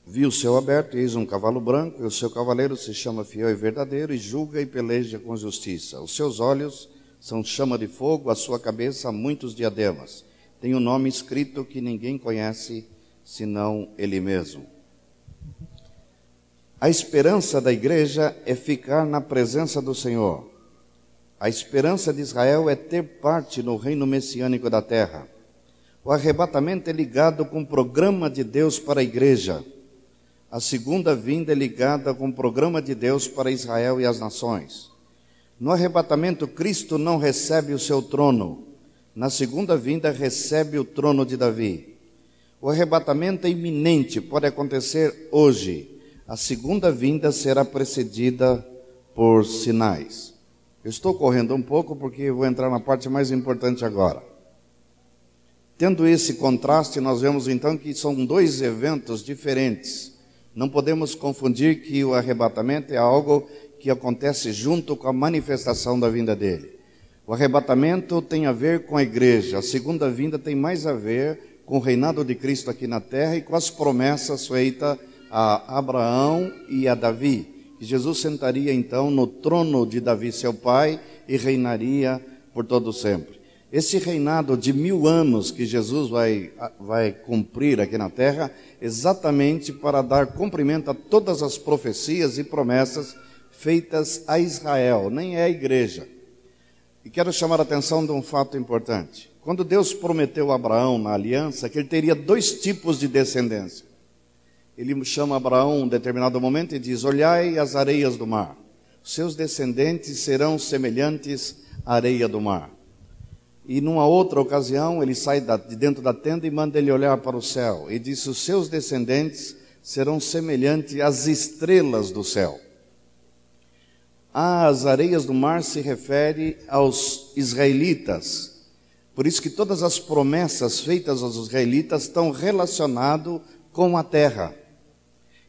Speaker 1: Vi o céu aberto, eis um cavalo branco, e o seu cavaleiro se chama fiel e verdadeiro, e julga e peleja com justiça. Os seus olhos são chama de fogo, a sua cabeça muitos diademas. Tem um nome escrito que ninguém conhece, senão ele mesmo. A esperança da igreja é ficar na presença do Senhor. A esperança de Israel é ter parte no reino messiânico da terra. O arrebatamento é ligado com o programa de Deus para a igreja. A segunda vinda é ligada com o programa de Deus para Israel e as nações. No arrebatamento, Cristo não recebe o seu trono. Na segunda vinda, recebe o trono de Davi. O arrebatamento é iminente, pode acontecer hoje. A segunda vinda será precedida por sinais. Eu estou correndo um pouco porque vou entrar na parte mais importante agora. Tendo esse contraste, nós vemos então que são dois eventos diferentes. Não podemos confundir que o arrebatamento é algo que acontece junto com a manifestação da vinda dele. O arrebatamento tem a ver com a igreja, a segunda vinda tem mais a ver com o reinado de Cristo aqui na terra e com as promessas feitas a Abraão e a Davi. Que Jesus sentaria então no trono de Davi, seu pai, e reinaria por todo sempre. Esse reinado de mil anos que Jesus vai, vai cumprir aqui na terra, exatamente para dar cumprimento a todas as profecias e promessas feitas a Israel, nem é a igreja. E quero chamar a atenção de um fato importante. Quando Deus prometeu a Abraão na aliança que ele teria dois tipos de descendência. Ele chama Abraão em um determinado momento e diz: Olhai as areias do mar, seus descendentes serão semelhantes à areia do mar. E numa outra ocasião, ele sai de dentro da tenda e manda ele olhar para o céu. E diz: Os seus descendentes serão semelhantes às estrelas do céu. As areias do mar se refere aos israelitas. Por isso que todas as promessas feitas aos israelitas estão relacionadas com a terra.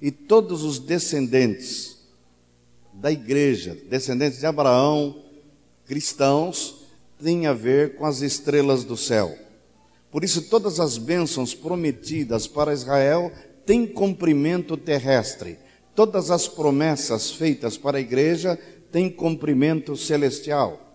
Speaker 1: E todos os descendentes da igreja, descendentes de Abraão, cristãos, tem a ver com as estrelas do céu. Por isso, todas as bênçãos prometidas para Israel têm cumprimento terrestre. Todas as promessas feitas para a igreja têm cumprimento celestial.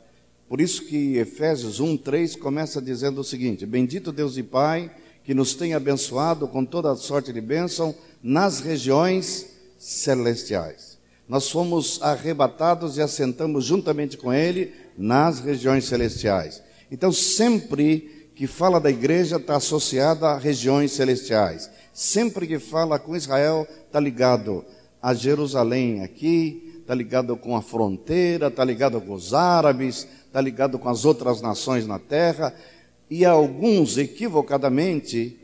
Speaker 1: Por isso que Efésios 1:3 começa dizendo o seguinte: Bendito Deus e Pai, que nos tem abençoado com toda a sorte de bênção nas regiões celestiais. Nós fomos arrebatados e assentamos juntamente com ele nas regiões celestiais. Então, sempre que fala da igreja, está associada a regiões celestiais. Sempre que fala com Israel, está ligado a Jerusalém aqui, está ligado com a fronteira, está ligado com os árabes, está ligado com as outras nações na terra. E alguns, equivocadamente,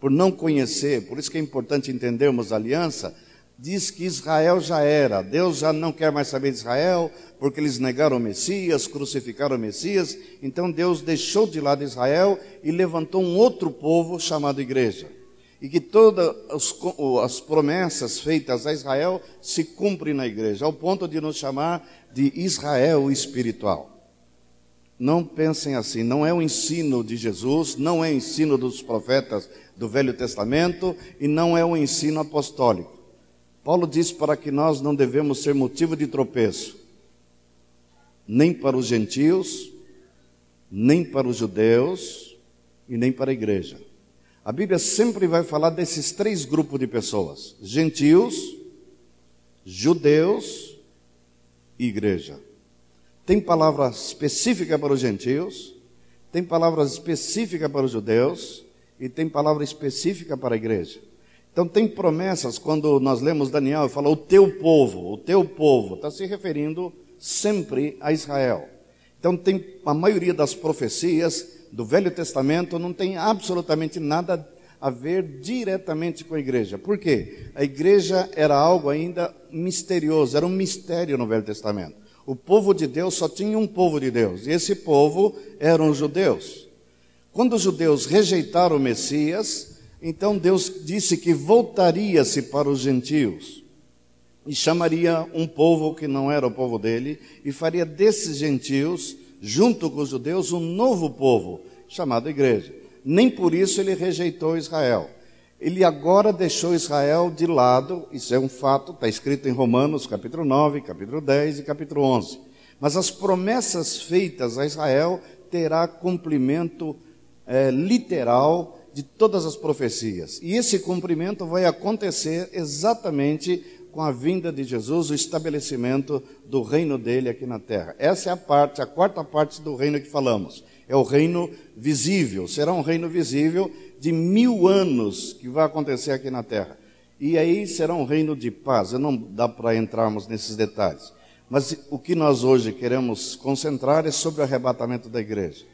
Speaker 1: por não conhecer, por isso que é importante entendermos a aliança, diz que Israel já era, Deus já não quer mais saber de Israel, porque eles negaram o Messias, crucificaram o Messias, então Deus deixou de lado Israel e levantou um outro povo chamado igreja. E que todas as promessas feitas a Israel se cumprem na igreja, ao ponto de nos chamar de Israel espiritual. Não pensem assim, não é o ensino de Jesus, não é o ensino dos profetas do Velho Testamento e não é o ensino apostólico. Paulo diz para que nós não devemos ser motivo de tropeço, nem para os gentios, nem para os judeus e nem para a igreja. A Bíblia sempre vai falar desses três grupos de pessoas: gentios, judeus e igreja. Tem palavra específica para os gentios, tem palavra específica para os judeus e tem palavra específica para a igreja. Então tem promessas, quando nós lemos Daniel, fala o teu povo, o teu povo, está se referindo sempre a Israel. Então tem a maioria das profecias do Velho Testamento não tem absolutamente nada a ver diretamente com a igreja. Por quê? A igreja era algo ainda misterioso, era um mistério no Velho Testamento. O povo de Deus só tinha um povo de Deus, e esse povo eram os judeus. Quando os judeus rejeitaram o Messias, então Deus disse que voltaria-se para os gentios e chamaria um povo que não era o povo dele e faria desses gentios, junto com os judeus, um novo povo chamado igreja. Nem por isso ele rejeitou Israel. Ele agora deixou Israel de lado, isso é um fato, está escrito em Romanos capítulo 9, capítulo 10 e capítulo 11. Mas as promessas feitas a Israel terá cumprimento é, literal de todas as profecias. E esse cumprimento vai acontecer exatamente com a vinda de Jesus, o estabelecimento do reino dele aqui na terra. Essa é a parte, a quarta parte do reino que falamos. É o reino visível. Será um reino visível de mil anos que vai acontecer aqui na terra. E aí será um reino de paz. Não dá para entrarmos nesses detalhes. Mas o que nós hoje queremos concentrar é sobre o arrebatamento da igreja.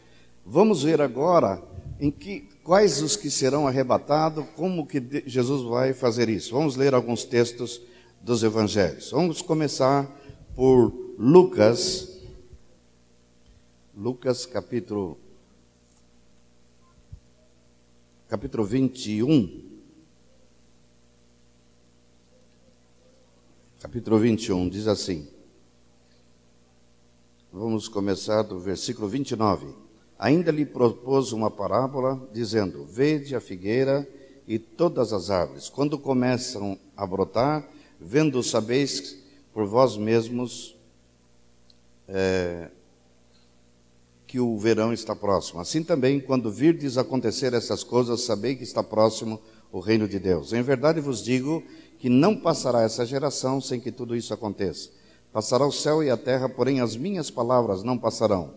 Speaker 1: Vamos ver agora em que quais os que serão arrebatados, como que Jesus vai fazer isso. Vamos ler alguns textos dos evangelhos. Vamos começar por Lucas, Lucas capítulo capítulo 21. Capítulo 21 diz assim: Vamos começar do versículo 29. Ainda lhe propôs uma parábola, dizendo: Vede a figueira e todas as árvores, quando começam a brotar, vendo sabeis por vós mesmos é, que o verão está próximo. Assim também, quando virdes acontecer essas coisas, sabei que está próximo o reino de Deus. Em verdade vos digo que não passará essa geração sem que tudo isso aconteça. Passará o céu e a terra, porém as minhas palavras não passarão.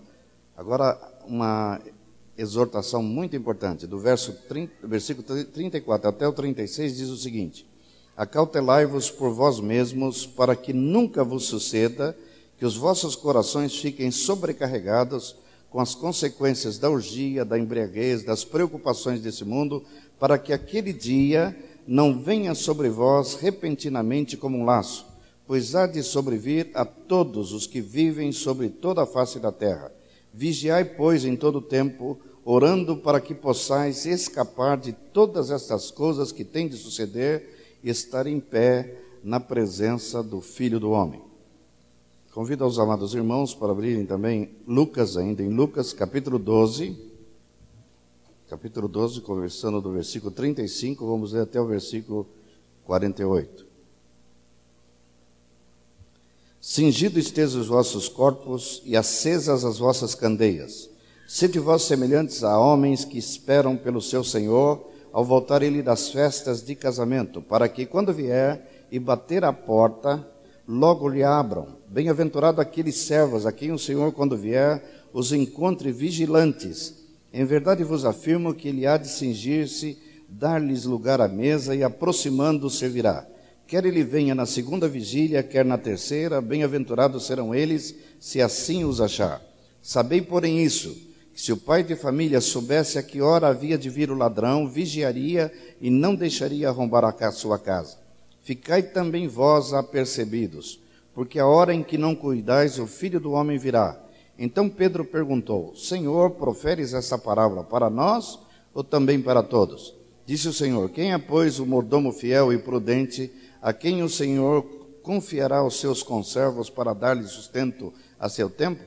Speaker 1: Agora, uma exortação muito importante, do verso 30, versículo 34 até o 36, diz o seguinte: Acautelai-vos por vós mesmos, para que nunca vos suceda que os vossos corações fiquem sobrecarregados com as consequências da orgia, da embriaguez, das preocupações desse mundo, para que aquele dia não venha sobre vós repentinamente como um laço pois há de sobrevir a todos os que vivem sobre toda a face da terra. Vigiai, pois, em todo o tempo, orando para que possais escapar de todas estas coisas que têm de suceder e estar em pé na presença do Filho do Homem. Convido aos amados irmãos para abrirem também Lucas, ainda em Lucas, capítulo 12. Capítulo 12, conversando do versículo 35, vamos ler até o versículo 48. Cingido estejam os vossos corpos e acesas as vossas candeias. Sede vós semelhantes a homens que esperam pelo seu Senhor ao voltar ele das festas de casamento, para que, quando vier e bater a porta, logo lhe abram. Bem-aventurado aqueles servos a quem o Senhor, quando vier, os encontre vigilantes. Em verdade vos afirmo que ele há de cingir-se, dar-lhes lugar à mesa e, aproximando, servirá. Quer ele venha na segunda vigília, quer na terceira, bem-aventurados serão eles, se assim os achar. Sabei, porém, isso, que se o pai de família soubesse a que hora havia de vir o ladrão, vigiaria e não deixaria arrombar a sua casa. Ficai também vós apercebidos, porque a hora em que não cuidais, o filho do homem virá. Então Pedro perguntou: Senhor, proferes essa parábola para nós ou também para todos? Disse o Senhor: Quem é, pois, o mordomo fiel e prudente? a quem o Senhor confiará os seus conservos para dar-lhe sustento a seu tempo?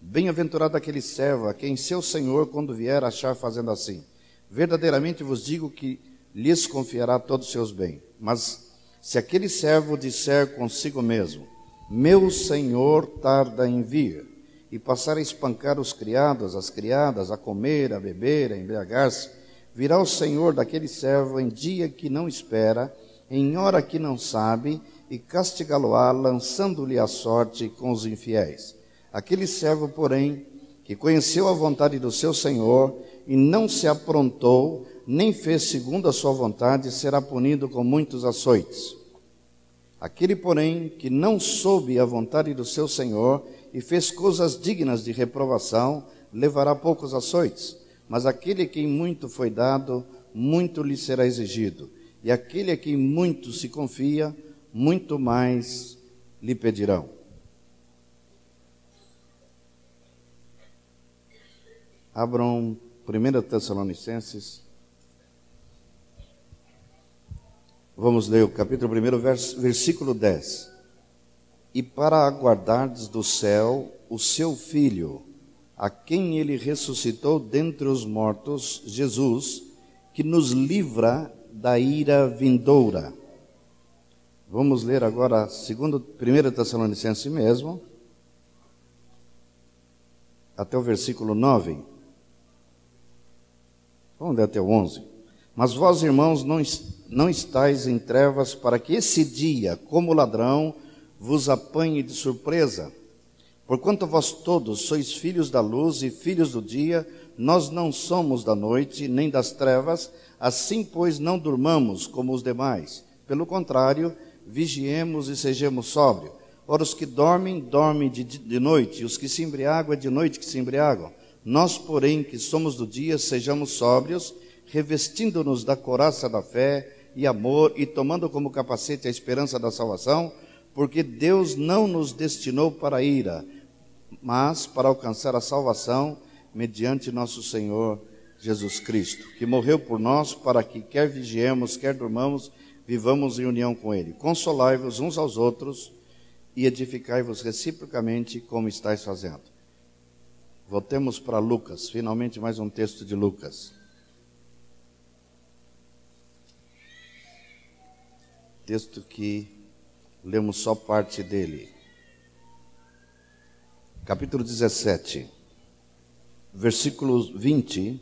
Speaker 1: Bem-aventurado aquele servo a quem seu Senhor, quando vier, achar fazendo assim. Verdadeiramente vos digo que lhes confiará todos os seus bens. Mas se aquele servo disser consigo mesmo, meu Senhor tarda em vir, e passar a espancar os criados, as criadas, a comer, a beber, a embriagar-se, virá o Senhor daquele servo em dia que não espera, em hora que não sabe, e castigá-lo-á, lançando-lhe a sorte com os infiéis. Aquele servo, porém, que conheceu a vontade do seu Senhor e não se aprontou, nem fez segundo a sua vontade, será punido com muitos açoites. Aquele, porém, que não soube a vontade do seu Senhor e fez coisas dignas de reprovação, levará poucos açoites. Mas aquele a quem muito foi dado, muito lhe será exigido e aquele a quem muito se confia, muito mais lhe pedirão. Abram 1 Tessalonicenses. Vamos ler o capítulo 1, versículo 10. E para aguardardes do céu o seu filho, a quem ele ressuscitou dentre os mortos, Jesus, que nos livra da ira vindoura. Vamos ler agora segundo 1 Tessalonicense mesmo, até o versículo 9. Vamos ler até o 11. Mas vós, irmãos, não, não estáis em trevas para que esse dia, como ladrão, vos apanhe de surpresa. Porquanto vós todos sois filhos da luz e filhos do dia, nós não somos da noite nem das trevas, assim, pois, não durmamos como os demais. Pelo contrário, vigiemos e sejamos sóbrios. Ora, os que dormem, dormem de, de noite, e os que se embriagam, é de noite que se embriagam. Nós, porém, que somos do dia, sejamos sóbrios, revestindo-nos da coraça da fé e amor e tomando como capacete a esperança da salvação, porque Deus não nos destinou para a ira, mas para alcançar a salvação mediante nosso Senhor Jesus Cristo, que morreu por nós para que quer vigiemos, quer dormamos, vivamos em união com Ele. Consolai-vos uns aos outros e edificai-vos reciprocamente como estáis fazendo. Voltemos para Lucas, finalmente mais um texto de Lucas. Texto que lemos só parte dele. Capítulo 17, versículo 20.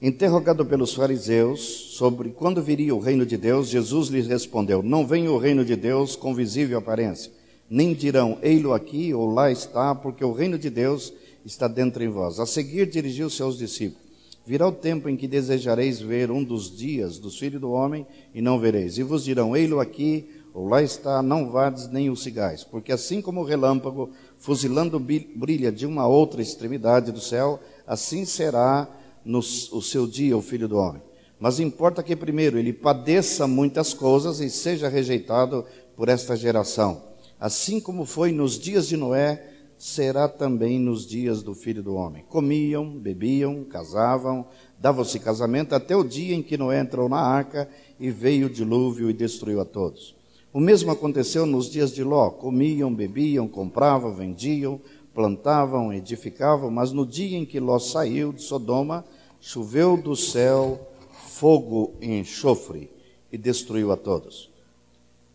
Speaker 1: Interrogado pelos fariseus sobre quando viria o reino de Deus, Jesus lhes respondeu: Não vem o reino de Deus com visível aparência, nem dirão, ei-lo aqui ou lá está, porque o reino de Deus está dentro em vós. A seguir, dirigiu seus discípulos: Virá o tempo em que desejareis ver um dos dias dos filhos do homem e não vereis, e vos dirão, ei-lo aqui ou lá está, não vades nem o cigais, porque assim como o relâmpago fuzilando brilha de uma outra extremidade do céu, assim será no o seu dia o filho do homem. Mas importa que primeiro ele padeça muitas coisas e seja rejeitado por esta geração. Assim como foi nos dias de Noé, será também nos dias do filho do homem. Comiam, bebiam, casavam, davam-se casamento até o dia em que Noé entrou na arca e veio o dilúvio e destruiu a todos. O mesmo aconteceu nos dias de Ló. Comiam, bebiam, compravam, vendiam, plantavam, edificavam, mas no dia em que Ló saiu de Sodoma, choveu do céu fogo e enxofre e destruiu a todos.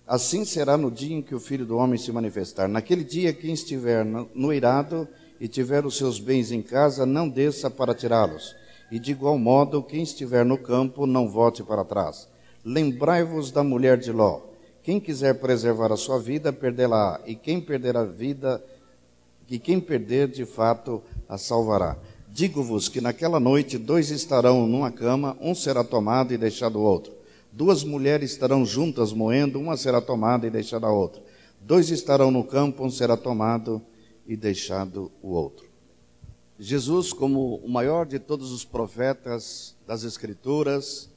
Speaker 1: Assim será no dia em que o Filho do Homem se manifestar. Naquele dia, quem estiver no irado e tiver os seus bens em casa, não desça para tirá-los. E de igual modo, quem estiver no campo, não volte para trás. Lembrai-vos da mulher de Ló. Quem quiser preservar a sua vida, perdê-la. E quem perder a vida, que quem perder, de fato, a salvará. Digo-vos que naquela noite dois estarão numa cama, um será tomado e deixado o outro. Duas mulheres estarão juntas moendo, uma será tomada e deixada a outra. Dois estarão no campo, um será tomado e deixado o outro. Jesus, como o maior de todos os profetas das Escrituras,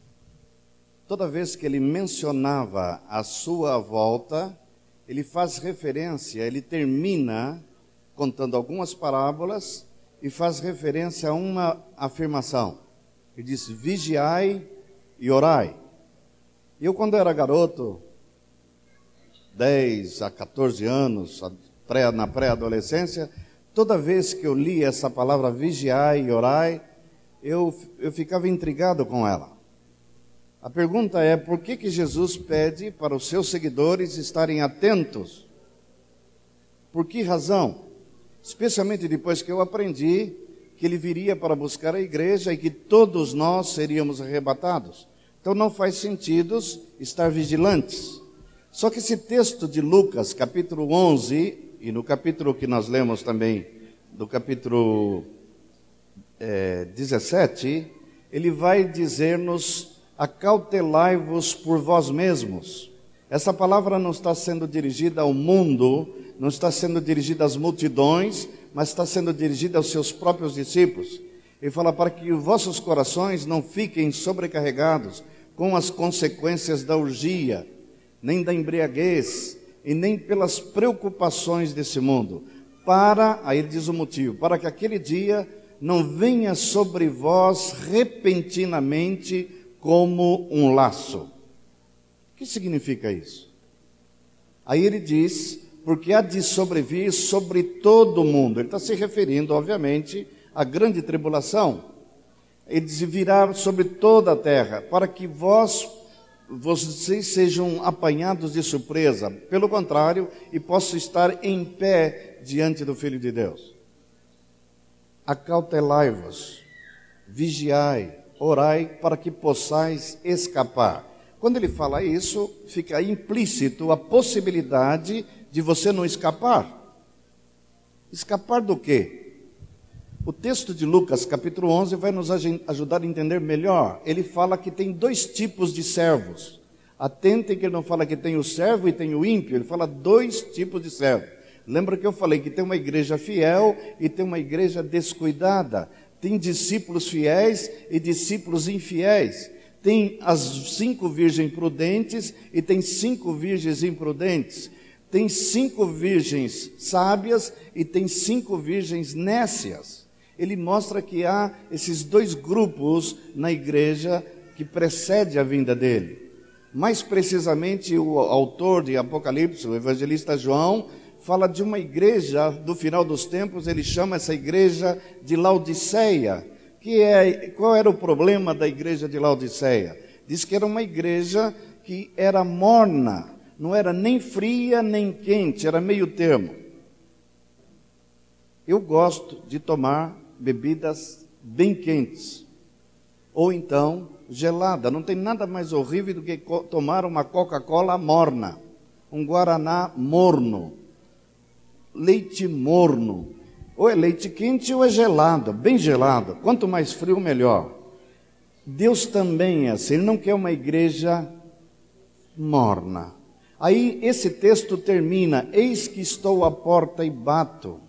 Speaker 1: toda vez que ele mencionava a sua volta, ele faz referência, ele termina contando algumas parábolas e faz referência a uma afirmação. Ele diz: vigiai e orai. Eu, quando era garoto, 10 a 14 anos, na pré-adolescência, toda vez que eu li essa palavra vigiai e orai, eu, eu ficava intrigado com ela. A pergunta é: por que, que Jesus pede para os seus seguidores estarem atentos? Por que razão? especialmente depois que eu aprendi que ele viria para buscar a igreja e que todos nós seríamos arrebatados. Então não faz sentido estar vigilantes. Só que esse texto de Lucas, capítulo 11, e no capítulo que nós lemos também, do capítulo é, 17, ele vai dizer-nos: acautelai-vos por vós mesmos. Essa palavra não está sendo dirigida ao mundo, não está sendo dirigida às multidões, mas está sendo dirigida aos seus próprios discípulos. Ele fala para que os vossos corações não fiquem sobrecarregados com as consequências da urgia, nem da embriaguez, e nem pelas preocupações desse mundo. Para, aí ele diz o motivo, para que aquele dia não venha sobre vós repentinamente como um laço. O que significa isso? Aí ele diz porque há de sobrevir sobre todo o mundo. Ele está se referindo, obviamente, à grande tribulação. Ele diz, virá sobre toda a terra, para que vós, vocês sejam apanhados de surpresa. Pelo contrário, e possam estar em pé diante do Filho de Deus. Acautelai-vos, vigiai, orai, para que possais escapar. Quando ele fala isso, fica implícito a possibilidade de você não escapar. Escapar do quê? O texto de Lucas, capítulo 11, vai nos ajudar a entender melhor. Ele fala que tem dois tipos de servos. Atentem que ele não fala que tem o servo e tem o ímpio, ele fala dois tipos de servo. Lembra que eu falei que tem uma igreja fiel e tem uma igreja descuidada. Tem discípulos fiéis e discípulos infiéis. Tem as cinco virgens prudentes e tem cinco virgens imprudentes. Tem cinco virgens sábias e tem cinco virgens nécias ele mostra que há esses dois grupos na igreja que precede a vinda dele. Mais precisamente, o autor de Apocalipse, o evangelista João, fala de uma igreja do final dos tempos, ele chama essa igreja de Laodiceia. Que é, qual era o problema da igreja de Laodiceia? Diz que era uma igreja que era morna, não era nem fria nem quente, era meio termo. Eu gosto de tomar bebidas bem quentes. Ou então gelada. Não tem nada mais horrível do que tomar uma Coca-Cola morna, um Guaraná morno, leite morno. Ou é leite quente ou é gelado, bem gelado. Quanto mais frio, melhor. Deus também é assim, Ele não quer uma igreja morna. Aí esse texto termina: Eis que estou à porta e bato.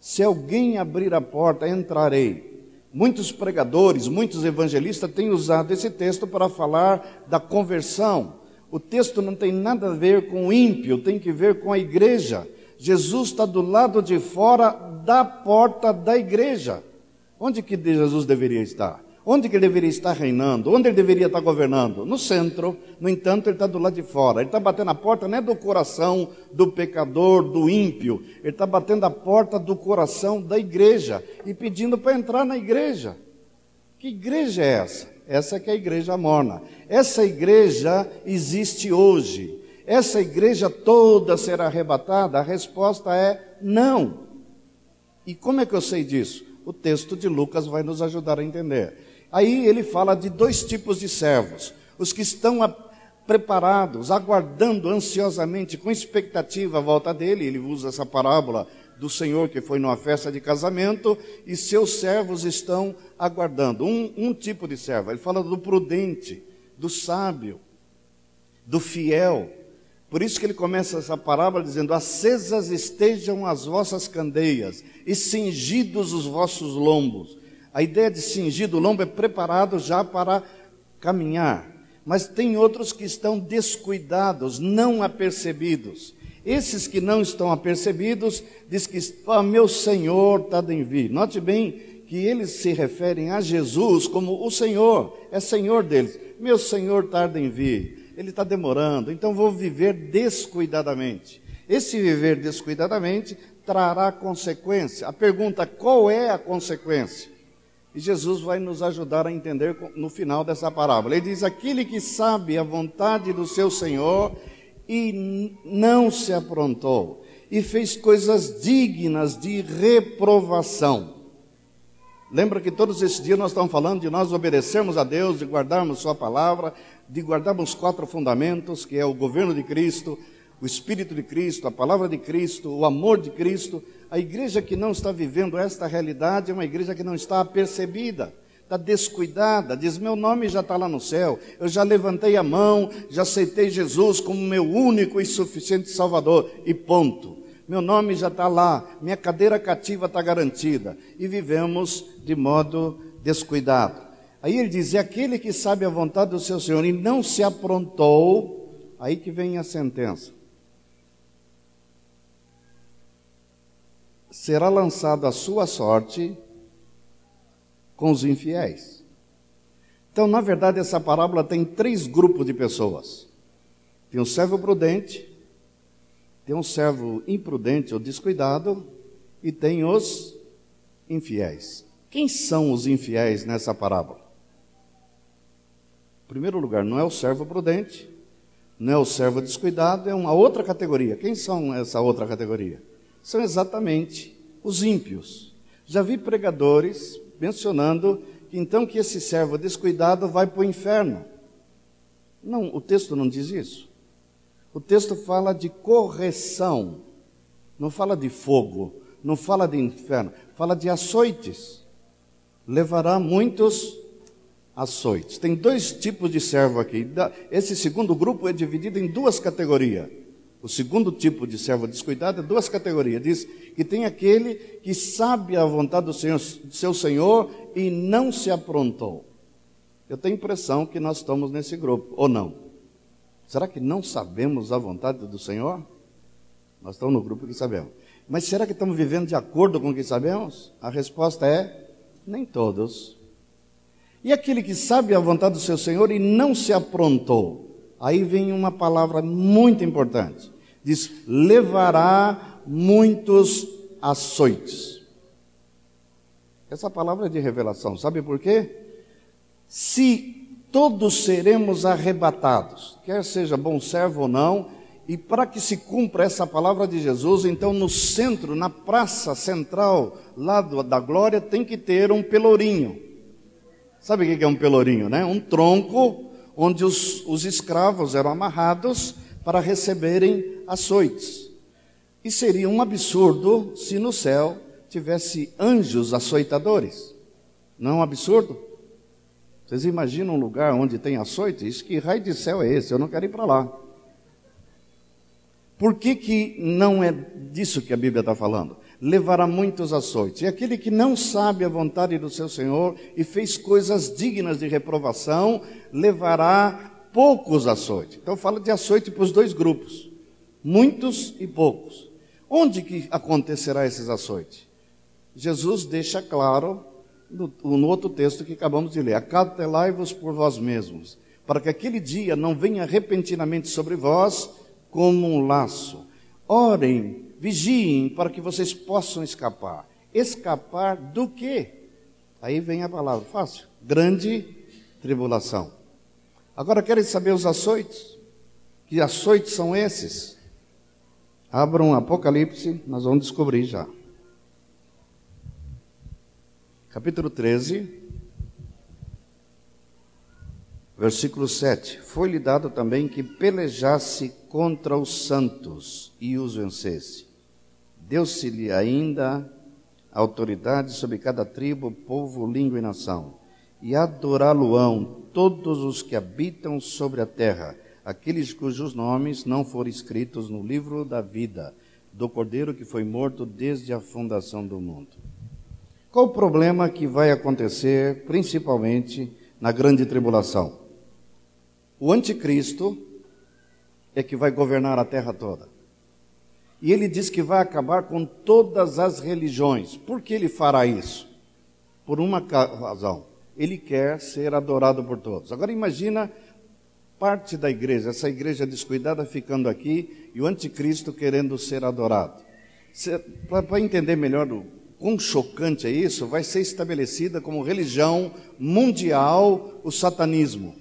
Speaker 1: Se alguém abrir a porta, entrarei. Muitos pregadores, muitos evangelistas têm usado esse texto para falar da conversão. O texto não tem nada a ver com o ímpio, tem que ver com a igreja. Jesus está do lado de fora da porta da igreja. Onde que Jesus deveria estar? Onde que ele deveria estar reinando? Onde ele deveria estar governando? No centro. No entanto, ele está do lado de fora. Ele está batendo a porta não é do coração do pecador, do ímpio. Ele está batendo a porta do coração da igreja e pedindo para entrar na igreja. Que igreja é essa? Essa é que é a igreja morna. Essa igreja existe hoje. Essa igreja toda será arrebatada? A resposta é não. E como é que eu sei disso? O texto de Lucas vai nos ajudar a entender. Aí ele fala de dois tipos de servos: os que estão a, preparados, aguardando ansiosamente, com expectativa a volta dele. Ele usa essa parábola do Senhor que foi numa festa de casamento e seus servos estão aguardando. Um, um tipo de servo, ele fala do prudente, do sábio, do fiel. Por isso que ele começa essa parábola dizendo: Acesas estejam as vossas candeias e cingidos os vossos lombos. A ideia de cingir do lombo é preparado já para caminhar. Mas tem outros que estão descuidados, não apercebidos. Esses que não estão apercebidos, diz que oh, meu Senhor está em vir. Note bem que eles se referem a Jesus como o Senhor, é Senhor deles. Meu Senhor tarda em vir, ele está demorando, então vou viver descuidadamente. Esse viver descuidadamente trará consequência. A pergunta: qual é a consequência? E Jesus vai nos ajudar a entender no final dessa parábola. Ele diz: Aquele que sabe a vontade do seu Senhor e não se aprontou, e fez coisas dignas de reprovação. Lembra que todos esses dias nós estamos falando de nós obedecermos a Deus, de guardarmos Sua palavra, de guardarmos quatro fundamentos, que é o governo de Cristo, o Espírito de Cristo, a palavra de Cristo, o amor de Cristo. A igreja que não está vivendo esta realidade é uma igreja que não está apercebida, está descuidada, diz: Meu nome já está lá no céu, eu já levantei a mão, já aceitei Jesus como meu único e suficiente Salvador, e ponto. Meu nome já está lá, minha cadeira cativa está garantida, e vivemos de modo descuidado. Aí ele diz: aquele que sabe a vontade do seu Senhor e não se aprontou, aí que vem a sentença. Será lançado a sua sorte com os infiéis. Então, na verdade, essa parábola tem três grupos de pessoas: tem um servo prudente, tem um servo imprudente ou descuidado, e tem os infiéis. Quem são os infiéis nessa parábola? Em primeiro lugar, não é o servo prudente, não é o servo descuidado, é uma outra categoria. Quem são essa outra categoria? São exatamente os ímpios. Já vi pregadores mencionando que então que esse servo descuidado vai para o inferno. Não, o texto não diz isso. O texto fala de correção, não fala de fogo, não fala de inferno, fala de açoites. Levará muitos açoites. Tem dois tipos de servo aqui. Esse segundo grupo é dividido em duas categorias. O segundo tipo de servo descuidado é duas categorias. Diz que tem aquele que sabe a vontade do Senhor, seu Senhor e não se aprontou. Eu tenho impressão que nós estamos nesse grupo, ou não? Será que não sabemos a vontade do Senhor? Nós estamos no grupo que sabemos. Mas será que estamos vivendo de acordo com o que sabemos? A resposta é: nem todos. E aquele que sabe a vontade do seu Senhor e não se aprontou? Aí vem uma palavra muito importante. Diz: levará muitos açoites. Essa palavra é de revelação, sabe por quê? se todos seremos arrebatados, quer seja bom servo ou não, e para que se cumpra essa palavra de Jesus, então no centro, na praça central lá da glória, tem que ter um pelourinho. Sabe o que é um pelourinho, né? Um tronco onde os, os escravos eram amarrados para receberem açoites. E seria um absurdo se no céu tivesse anjos açoitadores. Não é um absurdo? Vocês imaginam um lugar onde tem açoite? Isso que raio de céu é esse? Eu não quero ir para lá. Por que, que não é disso que a Bíblia está falando? Levará muitos açoites. E aquele que não sabe a vontade do seu Senhor e fez coisas dignas de reprovação, levará poucos açoites. Então fala de açoite para os dois grupos, muitos e poucos. Onde que acontecerá esses açoites? Jesus deixa claro no, no outro texto que acabamos de ler: Acautelai-vos por vós mesmos, para que aquele dia não venha repentinamente sobre vós como um laço. Orem, vigiem, para que vocês possam escapar. Escapar do quê? Aí vem a palavra fácil: grande tribulação. Agora querem saber os açoites? Que açoites são esses? Abram Apocalipse, nós vamos descobrir já capítulo 13, versículo 7. Foi-lhe dado também que pelejasse contra os santos e os vencesse. Deu-se-lhe ainda autoridade sobre cada tribo, povo, língua e nação. E adorá-lo-ão todos os que habitam sobre a terra, aqueles cujos nomes não foram escritos no livro da vida do Cordeiro que foi morto desde a fundação do mundo. Qual o problema que vai acontecer, principalmente na grande tribulação? O anticristo é que vai governar a terra toda. E ele diz que vai acabar com todas as religiões. Por que ele fará isso? Por uma razão. Ele quer ser adorado por todos. Agora imagina parte da igreja, essa igreja descuidada ficando aqui e o anticristo querendo ser adorado. Para entender melhor quão chocante é isso, vai ser estabelecida como religião mundial o satanismo.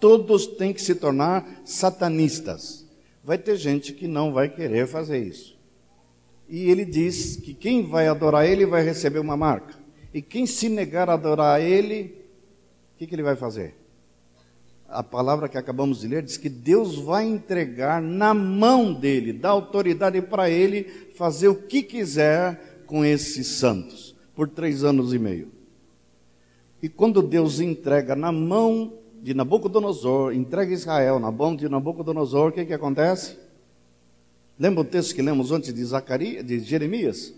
Speaker 1: Todos têm que se tornar satanistas. Vai ter gente que não vai querer fazer isso. E ele diz que quem vai adorar ele vai receber uma marca. E quem se negar a adorar ele, o que, que ele vai fazer? A palavra que acabamos de ler diz que Deus vai entregar na mão dele, dá autoridade para ele fazer o que quiser com esses santos por três anos e meio. E quando Deus entrega na mão de Nabucodonosor, entrega Israel na mão de Nabucodonosor, o que, que acontece? Lembra o texto que lemos antes de, Zacarias, de Jeremias?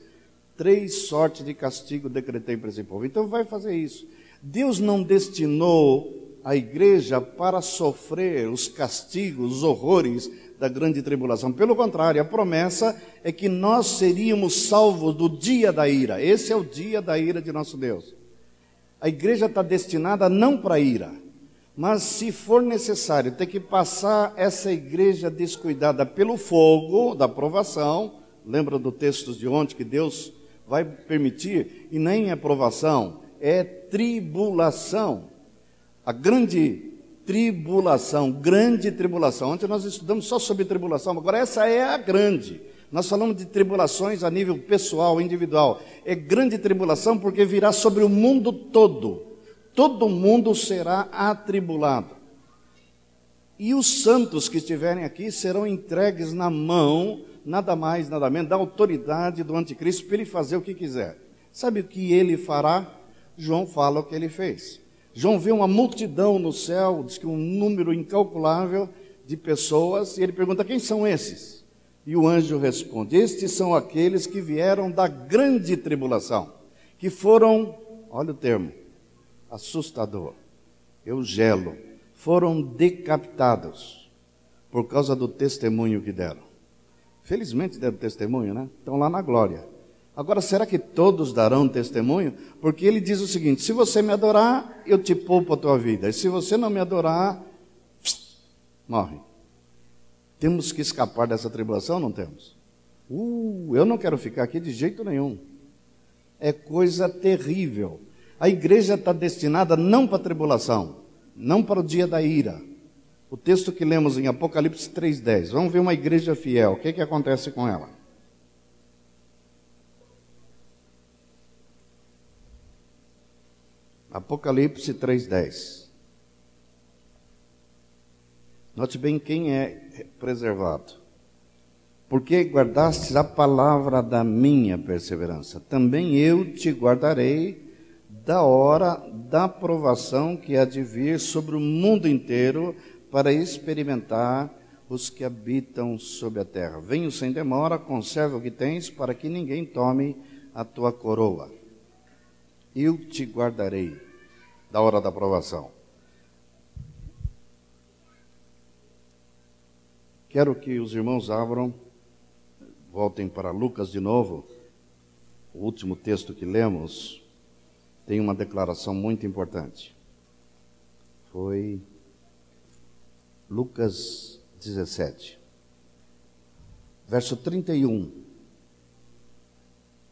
Speaker 1: Três sortes de castigo decretei para esse povo. Então vai fazer isso. Deus não destinou a igreja para sofrer os castigos, os horrores da grande tribulação. Pelo contrário, a promessa é que nós seríamos salvos do dia da ira. Esse é o dia da ira de nosso Deus. A igreja está destinada não para ira, mas se for necessário ter que passar essa igreja descuidada pelo fogo da provação, lembra do texto de ontem que Deus vai permitir, e nem é provação, é tribulação. A grande tribulação, grande tribulação. Ontem nós estudamos só sobre tribulação, agora essa é a grande. Nós falamos de tribulações a nível pessoal, individual. É grande tribulação porque virá sobre o mundo todo. Todo mundo será atribulado. E os santos que estiverem aqui serão entregues na mão, nada mais, nada menos, da autoridade do anticristo para ele fazer o que quiser. Sabe o que ele fará? João fala o que ele fez. João vê uma multidão no céu, diz que um número incalculável de pessoas, e ele pergunta: quem são esses? E o anjo responde: Estes são aqueles que vieram da grande tribulação, que foram, olha o termo, assustador, eu gelo, foram decapitados por causa do testemunho que deram. Felizmente deram testemunho, né? Estão lá na glória. Agora, será que todos darão testemunho? Porque ele diz o seguinte: se você me adorar, eu te poupo a tua vida. E se você não me adorar, pss, morre. Temos que escapar dessa tribulação, não temos? Uh, eu não quero ficar aqui de jeito nenhum. É coisa terrível. A igreja está destinada não para a tribulação, não para o dia da ira. O texto que lemos em Apocalipse 3,10. Vamos ver uma igreja fiel. O que, que acontece com ela? Apocalipse 3,10. Note bem quem é preservado. Porque guardastes a palavra da minha perseverança, também eu te guardarei da hora da provação que há de vir sobre o mundo inteiro para experimentar os que habitam sobre a terra. Venho sem demora, conserva o que tens, para que ninguém tome a tua coroa eu te guardarei da hora da provação. Quero que os irmãos abram, voltem para Lucas de novo. O último texto que lemos tem uma declaração muito importante. Foi Lucas 17, verso 31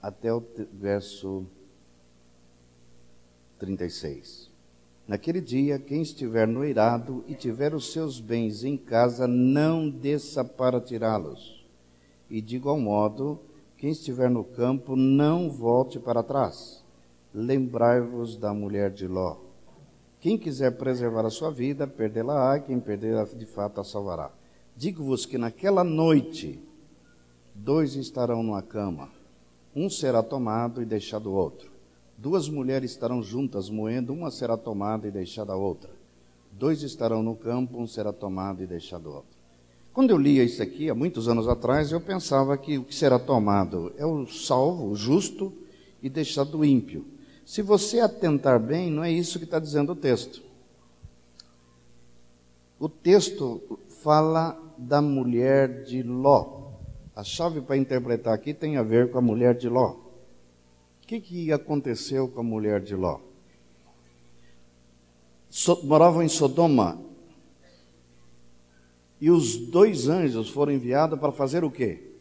Speaker 1: até o verso 36. Naquele dia, quem estiver noirado e tiver os seus bens em casa, não desça para tirá-los. E de igual modo, quem estiver no campo, não volte para trás. Lembrai-vos da mulher de Ló. Quem quiser preservar a sua vida, perdê-la-á, quem perder de fato a salvará. Digo-vos que naquela noite, dois estarão numa cama, um será tomado e deixado outro. Duas mulheres estarão juntas moendo, uma será tomada e deixada a outra. Dois estarão no campo, um será tomado e deixado a outro. Quando eu lia isso aqui, há muitos anos atrás, eu pensava que o que será tomado é o salvo, o justo, e deixado o ímpio. Se você atentar bem, não é isso que está dizendo o texto. O texto fala da mulher de Ló. A chave para interpretar aqui tem a ver com a mulher de Ló que, que aconteceu com a mulher de Ló? So, moravam em Sodoma. E os dois anjos foram enviados para fazer o quê?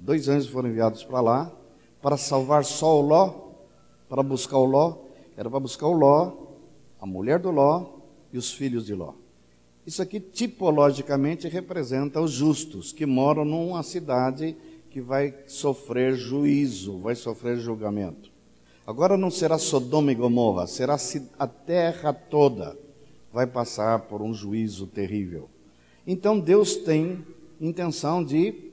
Speaker 1: Dois anjos foram enviados para lá para salvar só o Ló, para buscar o Ló. Era para buscar o Ló, a mulher do Ló e os filhos de Ló. Isso aqui tipologicamente representa os justos que moram numa cidade que vai sofrer juízo, vai sofrer julgamento. Agora não será Sodoma e Gomorra, será a terra toda vai passar por um juízo terrível. Então Deus tem intenção de.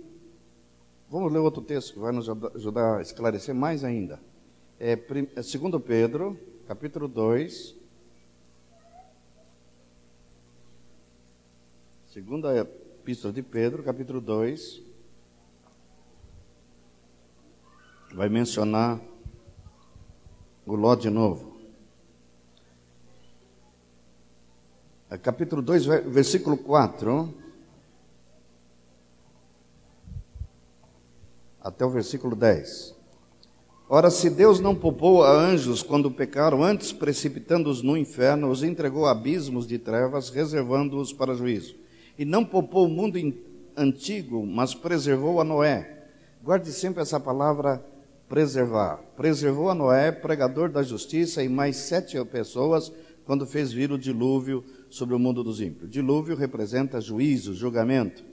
Speaker 1: Vamos ler outro texto que vai nos ajudar a esclarecer mais ainda. É, 2 é Pedro, capítulo 2. Segunda epístola de Pedro, capítulo 2. vai mencionar o Ló de novo. É capítulo 2, versículo 4. Até o versículo 10. Ora, se Deus não poupou a anjos quando pecaram, antes precipitando-os no inferno, os entregou a abismos de trevas, reservando-os para juízo. E não poupou o mundo antigo, mas preservou a Noé. Guarde sempre essa palavra preservar. Preservou a Noé, pregador da justiça, e mais sete pessoas quando fez vir o dilúvio sobre o mundo dos ímpios. Dilúvio representa juízo, julgamento.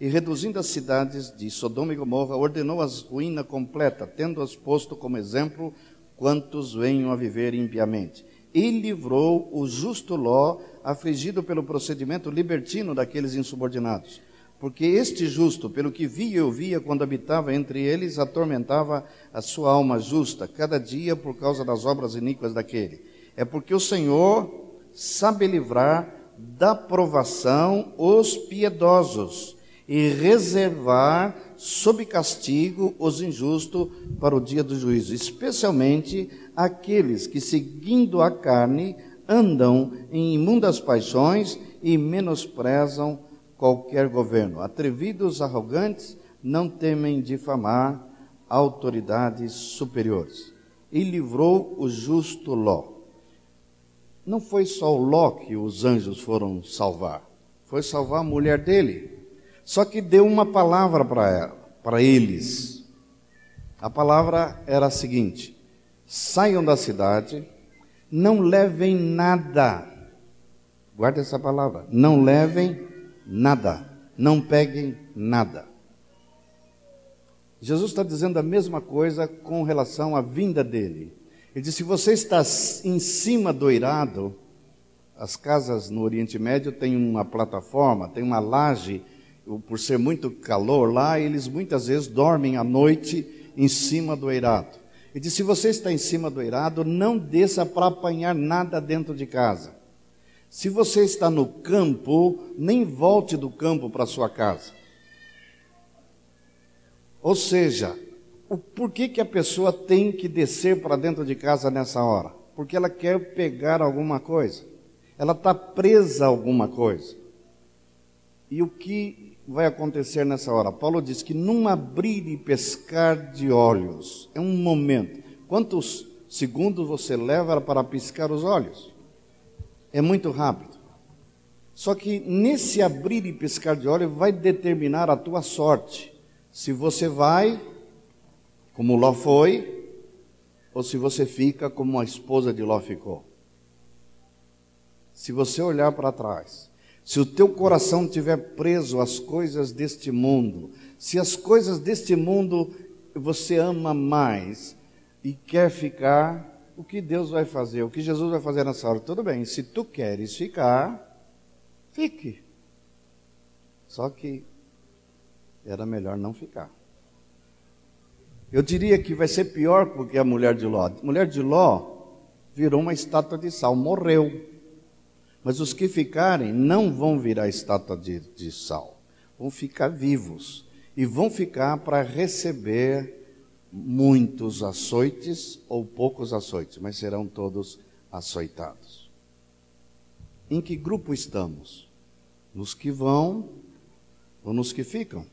Speaker 1: E reduzindo as cidades de Sodoma e Gomorra, ordenou as ruína completa, tendo-as posto como exemplo quantos venham a viver impiamente. e livrou o justo Ló, afligido pelo procedimento libertino daqueles insubordinados. Porque este justo, pelo que via e ouvia quando habitava entre eles, atormentava a sua alma justa, cada dia por causa das obras iníquas daquele. É porque o Senhor sabe livrar da provação os piedosos e reservar sob castigo os injustos para o dia do juízo, especialmente aqueles que, seguindo a carne, andam em imundas paixões e menosprezam qualquer governo. Atrevidos, arrogantes, não temem difamar autoridades superiores. E livrou o justo Ló. Não foi só o Ló que os anjos foram salvar, foi salvar a mulher dele. Só que deu uma palavra para eles. A palavra era a seguinte: saiam da cidade, não levem nada. Guarde essa palavra. Não levem nada. Não peguem nada. Jesus está dizendo a mesma coisa com relação à vinda dele. Ele diz: se você está em cima do eirado, as casas no Oriente Médio têm uma plataforma, tem uma laje, por ser muito calor lá, eles muitas vezes dormem à noite em cima do eirado. Ele diz: se você está em cima do eirado, não desça para apanhar nada dentro de casa. Se você está no campo, nem volte do campo para sua casa. Ou seja, o, por que, que a pessoa tem que descer para dentro de casa nessa hora? Porque ela quer pegar alguma coisa. Ela está presa a alguma coisa. E o que vai acontecer nessa hora? Paulo diz que num abrir e pescar de olhos, é um momento. Quantos segundos você leva para piscar os olhos? É muito rápido. Só que nesse abrir e piscar de olhos vai determinar a tua sorte. Se você vai como Ló foi, ou se você fica como a esposa de Ló ficou. Se você olhar para trás, se o teu coração estiver preso às coisas deste mundo, se as coisas deste mundo você ama mais e quer ficar, o que Deus vai fazer? O que Jesus vai fazer nessa hora? Tudo bem, se tu queres ficar, fique. Só que era melhor não ficar. Eu diria que vai ser pior porque a mulher de Ló. A mulher de Ló virou uma estátua de sal, morreu. Mas os que ficarem não vão virar estátua de, de sal, vão ficar vivos e vão ficar para receber muitos açoites ou poucos açoites, mas serão todos açoitados. Em que grupo estamos? Nos que vão ou nos que ficam?